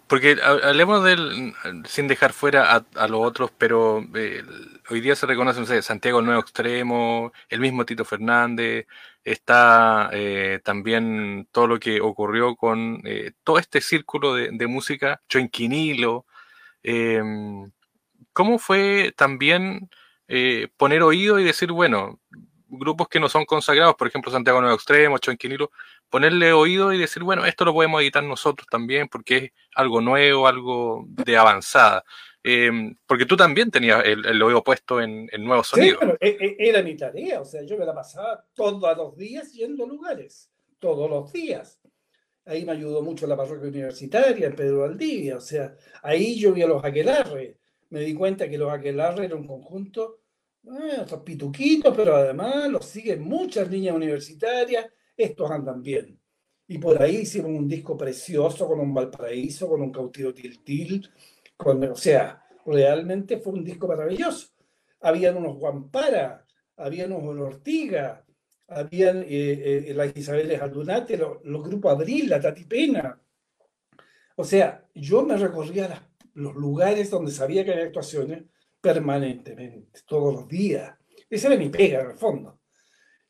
porque hablemos del, sin dejar fuera a, los otros, pero eh, hoy día se reconoce, no sé, Santiago el Nuevo Extremo, el mismo Tito Fernández, está eh, también todo lo que ocurrió con todo este círculo de, música, Choinquinilo. ¿Cómo fue también poner oído y decir, bueno, grupos que no son consagrados, por ejemplo, Santiago Nuevo Extremo, Choinquinilo, ponerle oído y decir, bueno, esto lo podemos editar nosotros también porque es algo nuevo, algo de avanzada. Em, porque tú también tenías el, oído puesto en, en nuevos sonidos. Sí, e, e, era mi tarea, o sea, yo me la pasaba todos los días yendo a lugares, todos los días. Ahí me ayudó mucho la parroquia universitaria en Pedro Valdivia, o sea, ahí yo vi a los aquelarres, me di cuenta que los aquelarres era un conjunto, eh, otros pituquitos, pero además los siguen muchas niñas universitarias, estos andan bien. Y por ahí hicimos un disco precioso con un Valparaíso, con un cautivo tiltil, con, o sea, realmente fue un disco maravilloso. Habían unos Guampara, habían unos Ortiga, habían eh, eh, las Isabeles Aldunate, los, los, grupos Abril, la Tatipena. O sea, yo me recorría los lugares donde sabía que había actuaciones permanentemente, todos los días. Esa era mi pega, en el fondo.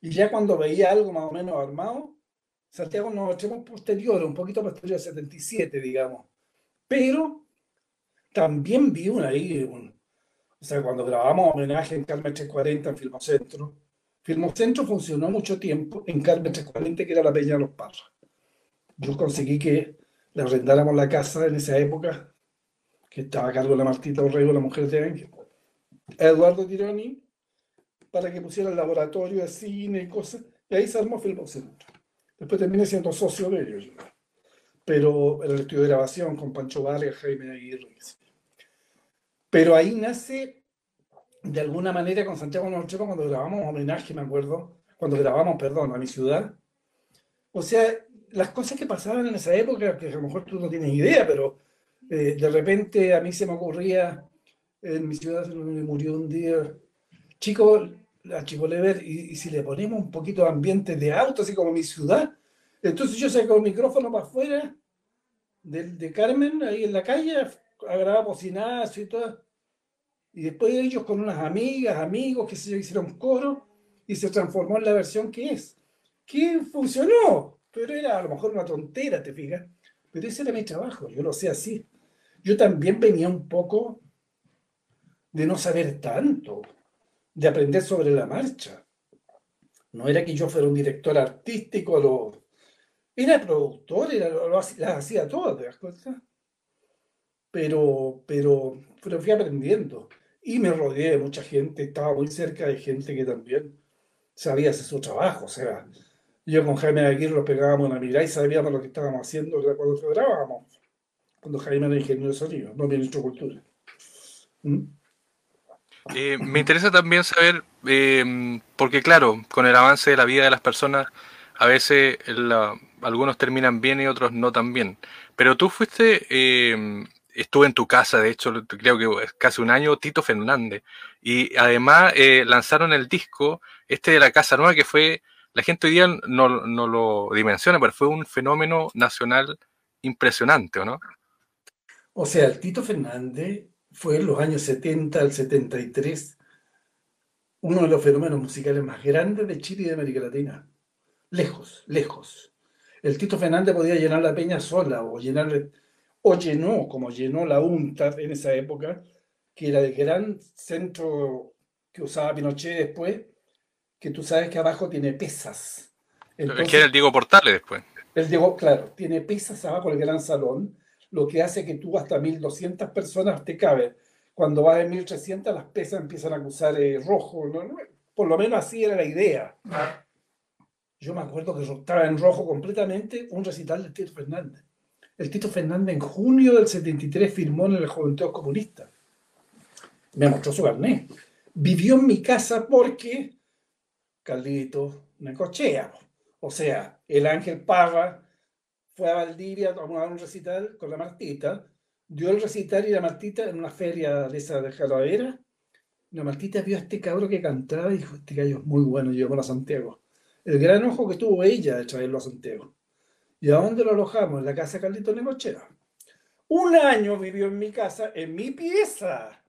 Y ya cuando veía algo más o menos armado, Santiago nos echamos posterior, un poquito posterior, 77, digamos. Pero también vi una ahí, o sea, cuando grabamos homenaje en Carmen 340 en Filmocentro, Filmocentro funcionó mucho tiempo en Carmen 340, que era la Peña de los Parras. Yo conseguí que le arrendáramos la casa en esa época, que estaba a cargo de la Martita Orrego, la mujer de Ángel, Eduardo Tironi, para que pusiera el laboratorio de cine y cosas, y ahí se armó Filmocentro. Después terminé siendo socio de ellos, pero en el estudio de grabación con Pancho Vargas, Jaime Aguirre. Pero ahí nace, de alguna manera, con Santiago Noche cuando grabamos homenaje, me acuerdo, cuando grabamos, perdón, a mi ciudad. O sea, las cosas que pasaban en esa época, que a lo mejor tú no tienes idea, pero eh, de repente a mí se me ocurría, en mi ciudad me murió un día, chico, a Chico Lever y, y, si le ponemos un poquito de ambiente de auto, así como mi ciudad, entonces yo saco el micrófono para afuera de, de Carmen, ahí en la calle, a grabar bocinazo y todo. Y después ellos con unas amigas, amigos que se hicieron coro y se transformó en la versión que es. Que funcionó, pero era a lo mejor una tontera, te fijas. Pero ese era mi trabajo, yo lo sé así. Yo también venía un poco de no saber tanto de aprender sobre la marcha. No era que yo fuera un director artístico, era productor, era, lo, las hacía todas, ¿te das? Pero, pero, pero fui aprendiendo y me rodeé de mucha gente, estaba muy cerca de gente que también sabía hacer su trabajo. O sea, yo con Jaime Aguirre pegábamos una mirada y sabíamos lo que estábamos haciendo cuando grabábamos, cuando Jaime era ingeniero de sonido, no ministro de cultura. ¿Mm? Eh, me interesa también saber, eh, porque claro, con el avance de la vida de las personas, a veces algunos terminan bien y otros no tan bien. Pero tú fuiste, eh, estuve en tu casa, de hecho, creo que casi un año, Tito Fernández. Y además lanzaron el disco, este de la Casa Nueva, que fue la gente hoy día no, no lo dimensiona, pero fue un fenómeno nacional impresionante, ¿o no? O sea, el Tito Fernández fue en los años 70 al 73 uno de los fenómenos musicales más grandes de Chile y de América Latina. Lejos, lejos. El Tito Fernández podía llenar la peña sola o llenar, o llenó, como llenó la UNTA en esa época, que era el gran centro que usaba Pinochet después, que tú sabes que abajo tiene pesas. Entonces, que era el Diego Portales después. El Diego, claro, tiene pesas abajo el gran salón, lo que hace que tú hasta 1200 personas te caben. Cuando vas de 1300 las pesas empiezan a acusar eh, rojo, por lo menos así era la idea. Yo me acuerdo que estaba en rojo completamente un recital de Tito Fernández. El Tito Fernández en junio del 73 firmó en el Juventud Comunista. Me mostró su carnet. Vivió en mi casa porque Carlito cochea. O sea, el Ángel Parra fue a Valdivia a un recital con la Martita, dio el recital y la Martita en una feria de esa de Jalavera. La Martita vio a este cabro que cantaba y dijo, este gallo es muy bueno, llegó a Santiago el gran ojo que tuvo ella de traerlo a Santiago. ¿Y a dónde lo alojamos? En la casa de Carlito Necochea. Un año vivió en mi casa, en mi pieza.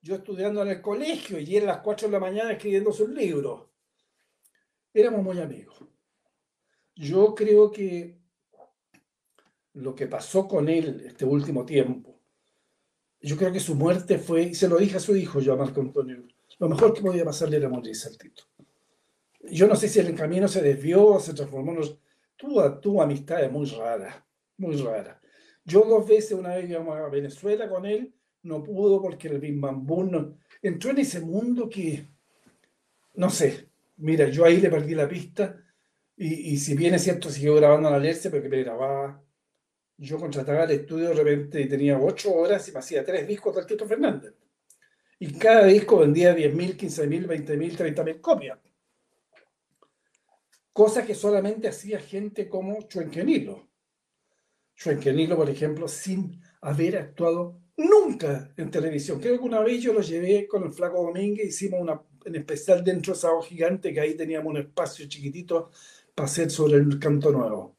Yo estudiando en el colegio y él a las 4 de la mañana escribiendo sus libros. Éramos muy amigos. Yo creo que lo que pasó con él este último tiempo, yo creo que su muerte fue, y se lo dije a su hijo, yo a Marco Antonio, lo mejor que podía pasarle era morirse al Tito. Yo no sé si el camino se desvió, se transformó en... Tu, tu amistad muy rara, muy rara. Yo dos veces, una vez íbamos a Venezuela con él, no pudo porque el Bim Bambú entró en ese mundo que, no sé, mira, yo ahí le perdí la pista y, y si bien es cierto, siguió grabando en Alerce, porque me grababa, yo contrataba el estudio de repente y tenía ocho horas y me hacía tres discos del Tito Fernández. Y cada disco vendía 10.000, 15.000, 20.000, 30.000 copias cosa que solamente hacía gente como Chuenquenilo. Chuenquenilo, por ejemplo, sin haber actuado nunca en televisión. Creo que una vez yo lo llevé con el Flaco Domínguez, hicimos una, en especial dentro de esa gigante, que ahí teníamos un espacio chiquitito para hacer sobre el canto nuevo.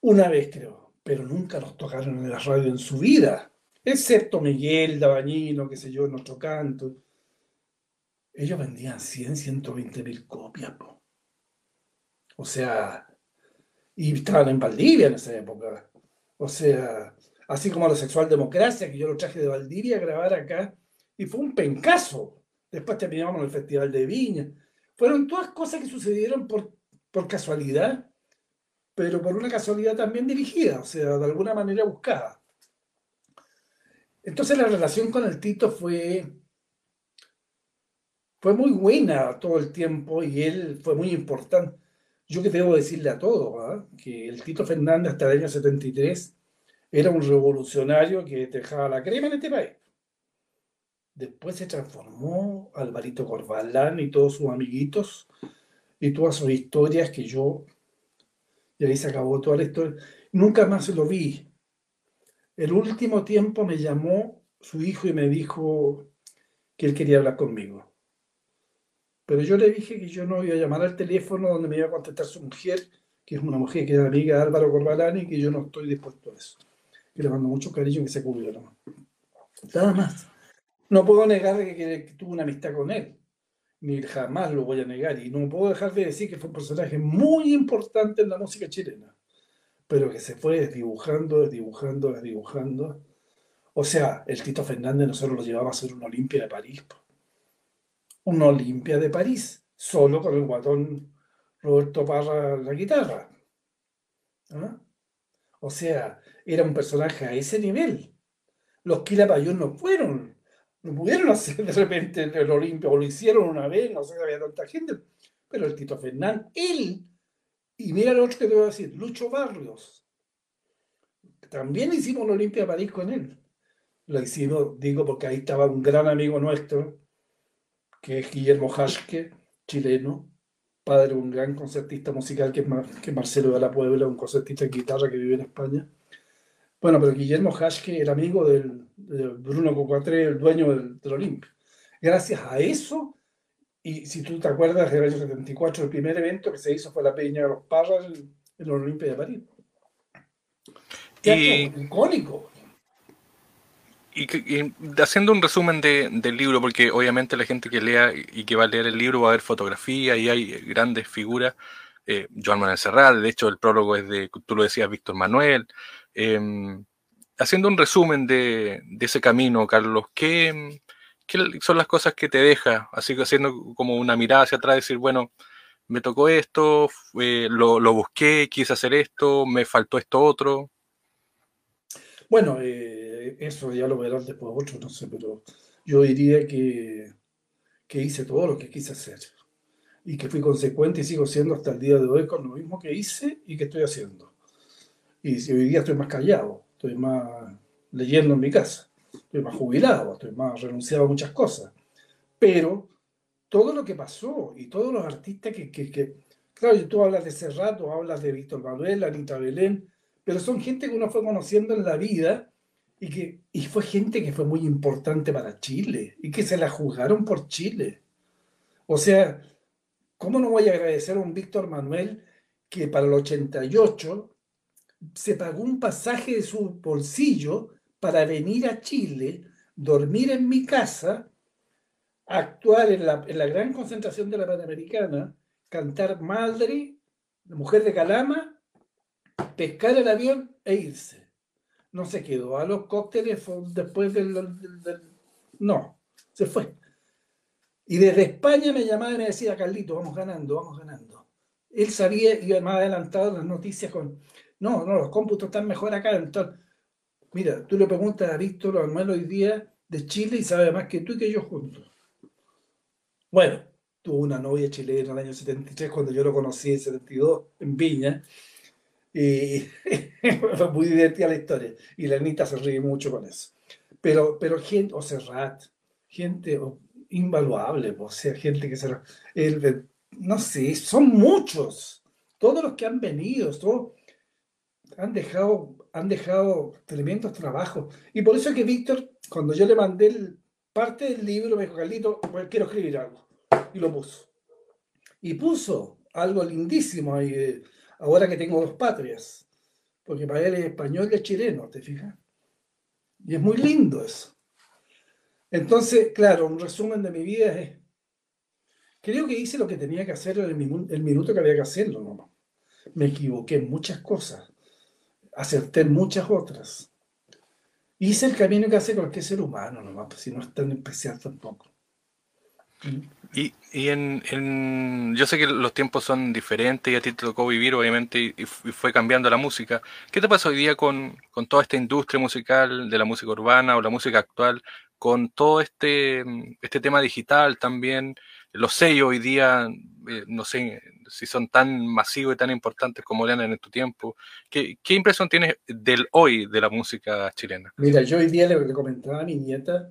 Una vez creo, pero nunca nos tocaron en la radio en su vida, excepto Miguel, Dabañino, qué sé yo, nuestro canto. Ellos vendían 100, 120 mil copias. Po. O sea, y estaban en Valdivia en esa época. O sea, así como la sexual democracia, que yo lo traje de Valdivia a grabar acá, y fue un pencazo. Después terminamos en el Festival de Viña. Fueron todas cosas que sucedieron por, por casualidad, pero por una casualidad también dirigida, o sea, de alguna manera buscada. Entonces la relación con el Tito fue, fue muy buena todo el tiempo y él fue muy importante yo que debo decirle a todos, ¿ah? que el Tito Fernández hasta el año 73 era un revolucionario que dejaba la crema en este país. Después se transformó Alvarito Corbalán y todos sus amiguitos y todas sus historias que yo, y ahí se acabó toda la historia. Nunca más lo vi. El último tiempo me llamó su hijo y me dijo que él quería hablar conmigo. Pero yo le dije que yo no iba a llamar al teléfono donde me iba a contestar su mujer, que es una mujer que es amiga de Álvaro Corbalán y que yo no estoy dispuesto a eso. Que le mando mucho cariño que se cubriera. Nada más. No puedo negar que, que, tuve una amistad con él. Ni jamás lo voy a negar. Y no puedo dejar de decir que fue un personaje muy importante en la música chilena. Pero que se fue desdibujando, desdibujando, desdibujando. O sea, el Tito Fernández nosotros lo llevamos a hacer una Olimpia de París una Olimpia de París, solo con el guatón Roberto Parra la guitarra. ¿Ah? O sea, era un personaje a ese nivel. Los Quilapayún no fueron, no pudieron hacer de repente el Olimpia, o lo hicieron una vez, no sé si había tanta gente, pero el Tito Fernández, él, y mira lo otro que te voy a decir, Lucho Barrios, también hicimos una Olimpia París con él. Lo hicimos, digo, porque ahí estaba un gran amigo nuestro, que es Guillermo Jaschke, chileno, padre de un gran concertista musical que es, que Marcelo de la Puebla, un concertista de guitarra que vive en España. Bueno, pero Guillermo Jaschke, el amigo del, de Bruno Cocuatre, el dueño del, del Olimpia. Gracias a eso Y si tú te acuerdas del año 74, el primer evento que se hizo fue la Peña de los Parras en el Olimpia de París. y... icónico. Y, haciendo un resumen del libro, porque obviamente la gente que lea y que va a leer el libro va a ver fotografía y hay grandes figuras. Eh, Joan Manuel Serrat, de hecho el prólogo es de, tú lo decías, Víctor Manuel. Em, haciendo un resumen de, ese camino, Carlos, ¿qué, son las cosas que te deja? Así que haciendo como una mirada hacia atrás, decir, bueno, me tocó esto, lo, busqué, quise hacer esto, me faltó esto otro. Bueno, eh, eso ya lo verán después otros, no sé, pero yo diría que, que hice todo lo que quise hacer y que fui consecuente y sigo siendo hasta el día de hoy con lo mismo que hice y que estoy haciendo. Y hoy día estoy más callado, estoy más leyendo en mi casa, estoy más jubilado, estoy más renunciado a muchas cosas. Pero todo lo que pasó y todos los artistas que, que, que claro, tú hablas de Serrat, hablas de Víctor Manuel, Anita Belén, pero son gente que uno fue conociendo en la vida y que y fue gente que fue muy importante para Chile y que se la juzgaron por Chile. O sea, ¿cómo no voy a agradecer a un Víctor Manuel que para el 88 se pagó un pasaje de su bolsillo para venir a Chile, dormir en mi casa, actuar en la, en la gran concentración de la Panamericana, cantar Madre, la mujer de Calama pescar el avión e irse. No se quedó a los cócteles después del, No, se fue. Y desde España me llamaba y me decía, Carlito, vamos ganando, vamos ganando. Él sabía, iba más adelantado las noticias con, no, no, los cómputos están mejor acá. Entonces, mira, tú le preguntas a Víctor Manuel hoy día de Chile y sabe más que tú y que yo juntos. Bueno, tuvo una novia chilena en el año 73 cuando yo lo conocí en 72 en Viña y fue muy divertida la historia. Y la Anita se ríe mucho con eso. Pero, pero gente, o Serrat, gente invaluable, o sea, gente que se... El, no sé, son muchos. Todos los que han venido, todos han dejado, han dejado tremendos trabajos. Y por eso es que Víctor, cuando yo le mandé parte del libro, me dijo, Carlito, pues, quiero escribir algo. Y lo puso. Y puso algo lindísimo ahí. Eh, ahora que tengo dos patrias, porque para él es español y es chileno, ¿te fijas? Y es muy lindo eso. Entonces, claro, un resumen de mi vida es, creo que hice lo que tenía que hacer en el, minuto que había que hacerlo, ¿no? Me equivoqué en muchas cosas, acerté en muchas otras. Hice el camino que hace cualquier ser humano, nomás, pues si no es tan especial tampoco. Y, y en, yo sé que los tiempos son diferentes y a ti te tocó vivir, obviamente, y, fue cambiando la música. ¿Qué te pasa hoy día con, toda esta industria musical de la música urbana o la música actual, con todo este, este tema digital también? Los sellos hoy día, eh, no sé si son tan masivos y tan importantes como eran en tu tiempo. ¿Qué, ¿Qué, impresión tienes del hoy de la música chilena? Mira, yo hoy día le, comentaba a mi nieta,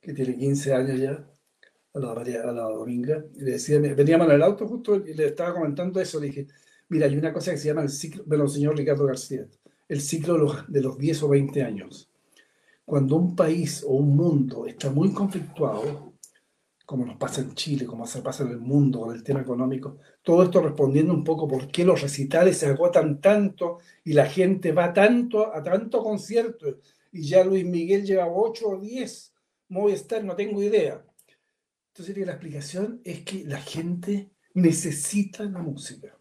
que tiene 15 años ya, a la, a la Dominga, y le decía, veníamos en el auto justo y le estaba comentando eso, le dije, mira, hay una cosa que se llama el ciclo, lo enseñó Ricardo García, el ciclo de los, de los 10 o 20 años. Cuando un país o un mundo está muy conflictuado, como nos pasa en Chile, como se pasa en el mundo con el tema económico, todo esto respondiendo un poco por qué los recitales se agotan tanto y la gente va tanto a tanto concierto y ya Luis Miguel lleva 8 o 10 Movistar, no tengo idea entonces la explicación es que la gente necesita la música.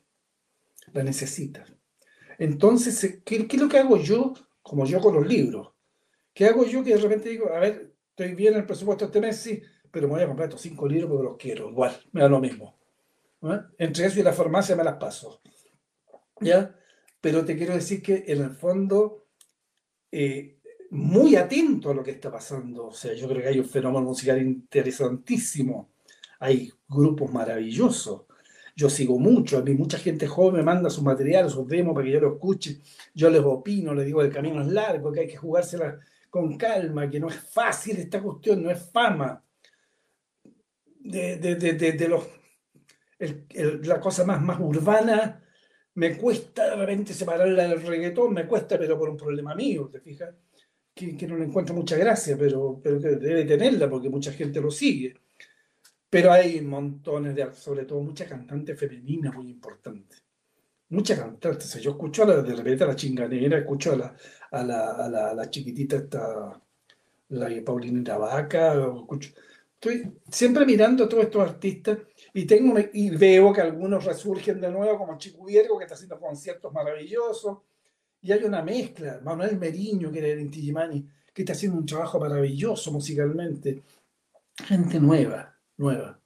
La necesita. Entonces, ¿qué, es lo que hago yo, como yo con los libros? ¿Qué hago yo que de repente digo, a ver, estoy bien en el presupuesto este mes, sí, pero me voy a comprar estos cinco libros porque los quiero, igual, me da lo mismo. Entre eso y la farmacia me las paso. ¿Ya? Pero te quiero decir que en el fondo eh, muy atento a lo que está pasando. O sea, yo creo que hay un fenómeno musical interesantísimo. Hay grupos maravillosos. Yo sigo mucho, a mí mucha gente joven me manda su material, sus demos para que yo lo escuche. Yo les opino, les digo, el camino es largo, que hay que jugársela con calma, que no es fácil esta cuestión, no es fama. De, de, de, los, la cosa más, más urbana, me cuesta de repente separarla del reggaetón, me cuesta, pero por un problema mío, ¿te fijas? que, no le encuentra mucha gracia, pero, pero debe tenerla porque mucha gente lo sigue. Pero hay montones de, sobre todo mucha cantante femenina muy importante. Mucha cantante. yo escucho a la, de repente a la chinganera, escucho a la, a la, a la, a la chiquitita esta, la Paulina Vaca, escucho, estoy siempre mirando a todos estos artistas y, tengo, y veo que algunos resurgen de nuevo, como Chico Viergo, que está haciendo conciertos maravillosos, y hay una mezcla, Manuel Meriño, que era el Intigimani, que está haciendo un trabajo maravilloso musicalmente. Gente nueva, nueva.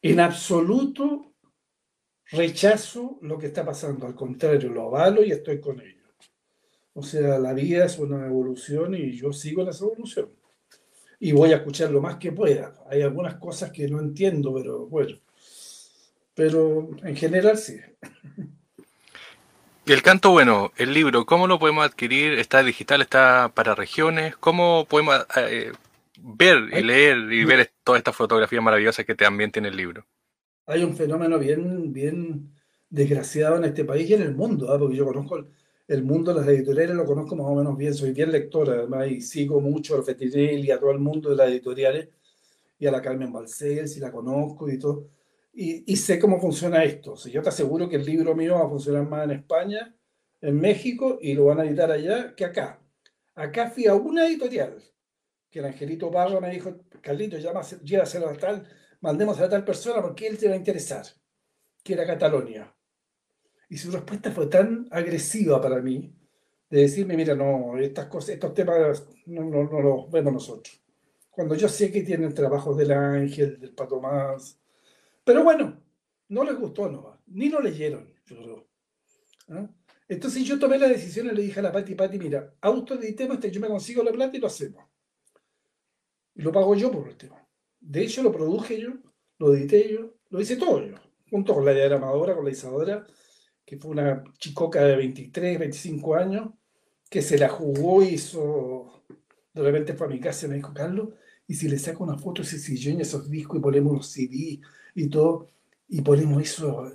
En absoluto rechazo lo que está pasando, al contrario, lo avalo y estoy con ello. O sea, la vida es una evolución y yo sigo esa evolución. Y voy a escuchar lo más que pueda. Hay algunas cosas que no entiendo, pero bueno. Pero en general sí. Y el canto, bueno, el libro, ¿cómo lo podemos adquirir? ¿Está digital? ¿Está para regiones? ¿Cómo podemos eh, ver y leer y ver todas estas fotografías maravillosas que también tiene el libro? Hay un fenómeno bien, bien desgraciado en este país y en el mundo, ¿ah? porque yo conozco el, mundo de las editoriales, lo conozco más o menos bien, soy bien lectora, además, y sigo mucho al Fetinel y a todo el mundo de las editoriales, y a la Carmen Balcel, si la conozco y todo y, sé cómo funciona esto. yo te aseguro que el libro mío va a funcionar más en España, en México, y lo van a editar allá que acá. Acá fui a una editorial, que el Angelito Barro me dijo, Carlito, llévaselo a tal, mandemos a tal persona porque él te va a interesar, que era Catalonia. Y su respuesta fue tan agresiva para mí, de decirme, mira, no, estas cosas, estos temas no, no, no los vemos nosotros. Cuando yo sé que tienen trabajos del Ángel, del Pato Más, pero bueno, no les gustó, no, ni lo leyeron, yo creo. ¿Ah? Entonces yo tomé la decisión y le dije a la Pati, Pati, mira, autoeditemos este, yo me consigo la plata y lo hacemos. Y lo pago yo por último. De hecho, lo produje yo, lo edité yo, lo hice todo yo, junto con la diagramadora, con la Isadora, que fue una chicoca de 23, 25 años, que se la jugó, hizo, de repente fue a mi casa y me dijo, Carlos, y si le saco una foto ese sillón y esos discos y ponemos unos CD y todo, y ponemos eso,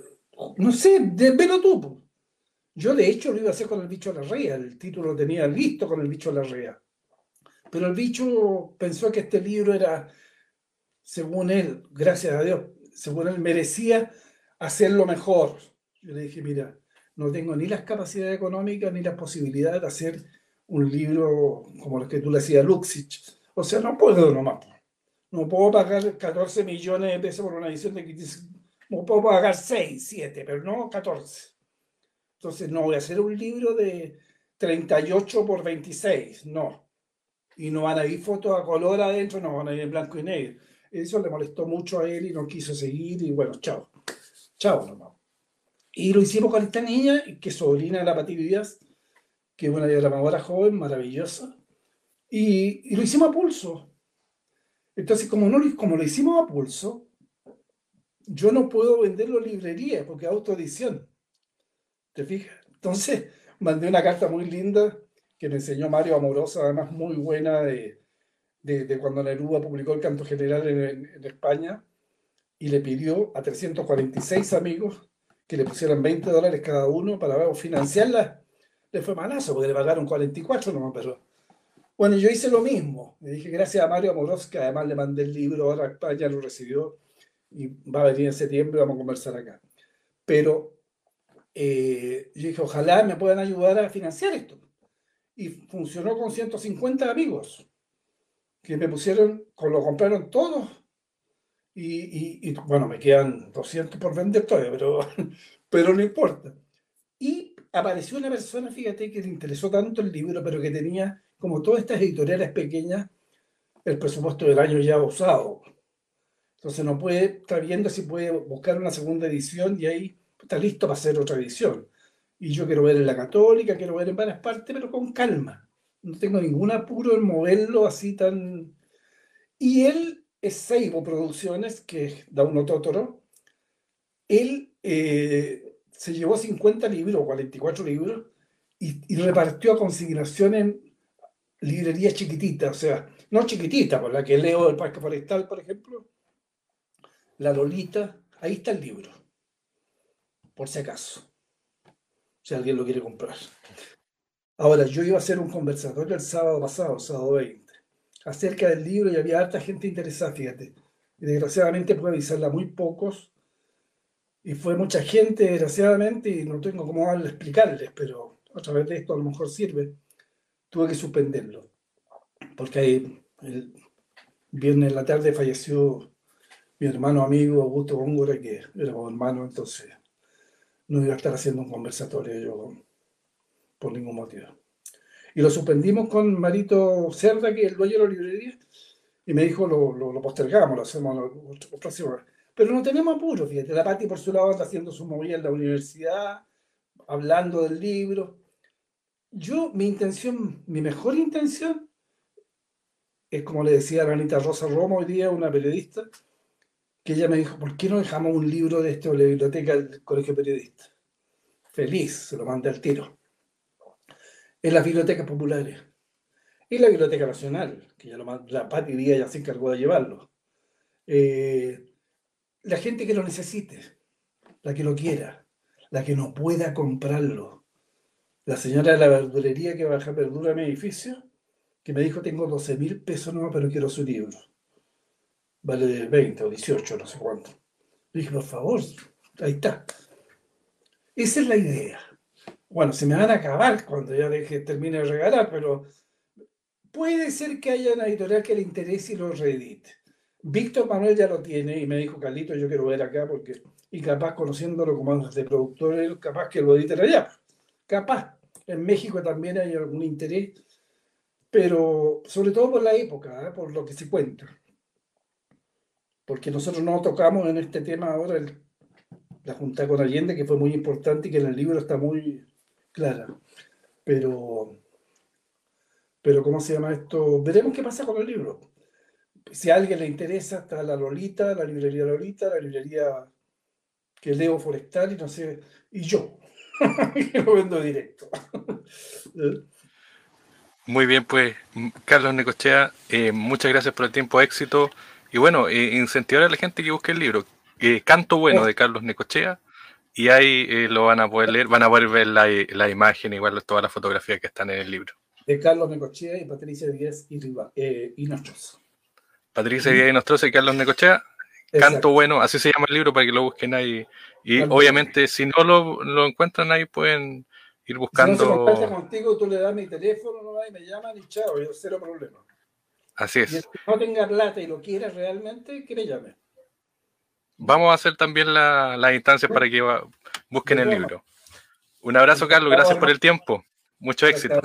no sé, de, velo tú. Yo de hecho lo iba a hacer con el bicho de la rea, el título lo tenía listo con el bicho de la rea. Pero el bicho pensó que este libro era, según él, gracias a Dios, según él merecía hacerlo mejor. Yo le dije, mira, no tengo ni las capacidades económicas ni las posibilidades de hacer un libro como el que tú le hacías Luxich. O sea, no puedo nomás no puedo pagar 14 millones de pesos por una edición de no puedo pagar 6, 7, pero no 14. Entonces no voy a hacer un libro de 38 por 26, no. Y no van a ir fotos a color adentro, no van a ir en blanco y negro. Eso le molestó mucho a él y no quiso seguir y bueno, chao. Chao nomás. Y lo hicimos con esta niña, que es sobrina de la Pati Díaz, que es una diagramadora joven, maravillosa. Y, y lo hicimos a pulso entonces, como, no, como lo hicimos a pulso, yo no puedo venderlo en librería porque es autoedición. ¿Te fijas? Entonces, mandé una carta muy linda que me enseñó Mario Amorosa, además muy buena de, de, cuando Neruda publicó el canto general en, en, España, y le pidió a 346 amigos que le pusieran 20 dólares cada uno para financiarla. Le fue malazo porque le pagaron 44 nomás, pero bueno, yo hice lo mismo. Le dije gracias a Mario Amoros, que además le mandé el libro, ahora España lo recibió y va a venir en septiembre, vamos a conversar acá. Pero eh, yo dije, ojalá me puedan ayudar a financiar esto. Y funcionó con 150 amigos que me pusieron, lo compraron todos. Y, y, bueno, me quedan 200 por vender todavía, pero, pero no importa. Y apareció una persona, fíjate, que le interesó tanto el libro, pero que tenía como todas estas editoriales pequeñas, el presupuesto del año ya usado. Entonces no puede, está viendo si puede buscar una segunda edición y ahí está listo para hacer otra edición. Y yo quiero ver en la católica, quiero ver en varias partes, pero con calma. No tengo ningún apuro en moverlo así tan... Y él es Seibo Producciones, que da uno Totoro. Él eh, se llevó 50 libros, 44 libros, y, y repartió a consignación en librería chiquitita, o sea, no chiquitita, por la que leo el Parque Forestal, por ejemplo, La Lolita, ahí está el libro, por si acaso, si alguien lo quiere comprar. Ahora, yo iba a hacer un conversatorio el sábado pasado, sábado 20, acerca del libro y había harta gente interesada, fíjate. Y desgraciadamente pude avisarla muy pocos. Y fue mucha gente, desgraciadamente, y no tengo cómo explicarles, pero a través de esto a lo mejor sirve. Tuve que suspenderlo. Porque ahí, el viernes en la tarde falleció mi hermano amigo Augusto Góngora, que era como hermano, entonces no iba a estar haciendo un conversatorio yo por ningún motivo. Y lo suspendimos con Marito Cerda, que es el dueño de la librería, y me dijo, lo, lo, postergamos, lo hacemos la próxima Pero no tenemos apuro, fíjate, la Pati por su lado anda haciendo su movida en la universidad, hablando del libro. Yo, mi intención, mi mejor intención, es como le decía a Anita Rosa Roma hoy día, una periodista, que ella me dijo, ¿por qué no dejamos un libro de esto en la biblioteca del Colegio Periodista? Feliz, se lo mandé al tiro. En las bibliotecas populares. Y la Biblioteca Nacional, que ya lo, la Pati ya se encargó de llevarlo. Eh, la gente que lo necesite, la que lo quiera, la que no pueda comprarlo. La señora de la verdulería que baja verdura a mi edificio, que me dijo, tengo 12 mil pesos nuevos, pero quiero su libro vale 20 o 18, no sé cuánto. dije, por favor, ahí está. Esa es la idea. Bueno, se me van a acabar cuando ya deje, termine de regalar, pero puede ser que haya una editorial que le interese y lo reedite. Víctor Manuel ya lo tiene y me dijo, Carlito, yo quiero ver acá porque, y capaz conociéndolo como de productor, capaz que lo editen allá. Capaz. En México también hay algún interés, pero sobre todo por la época, ¿eh? por lo que se cuenta porque nosotros no tocamos en este tema ahora la junta con Allende, que fue muy importante y que en el libro está muy clara. Pero, pero ¿cómo se llama esto? Veremos qué pasa con el libro. Si a alguien le interesa, está la Lolita, la librería Lolita, la librería que leo Forestal y no sé, y yo, que lo vendo directo. Muy bien, pues, Carlos Necochea, eh, muchas gracias por el tiempo, éxito. Y bueno, eh, incentivar a la gente que busque el libro. Eh, Canto Bueno de Carlos Necochea. Y ahí eh, lo van a poder leer, van a poder ver la, la imagen, igual todas las fotografías que están en el libro. De Carlos Necochea y Patricia Díaz y, y Nostroza. Patricia Díaz y Nostroza y Carlos Necochea. Canto Bueno, así se llama el libro para que lo busquen ahí. Y obviamente, si no lo, lo, encuentran ahí, pueden ir buscando. Si no se contigo, tú le das mi teléfono, no, y me llaman y chao, yo cero problema. Así es. Y el que no tenga plata y lo quiera realmente, que me llame. Vamos a hacer también las la instancias para que busquen el libro. Un abrazo, Carlos. Gracias por el tiempo. Mucho éxito.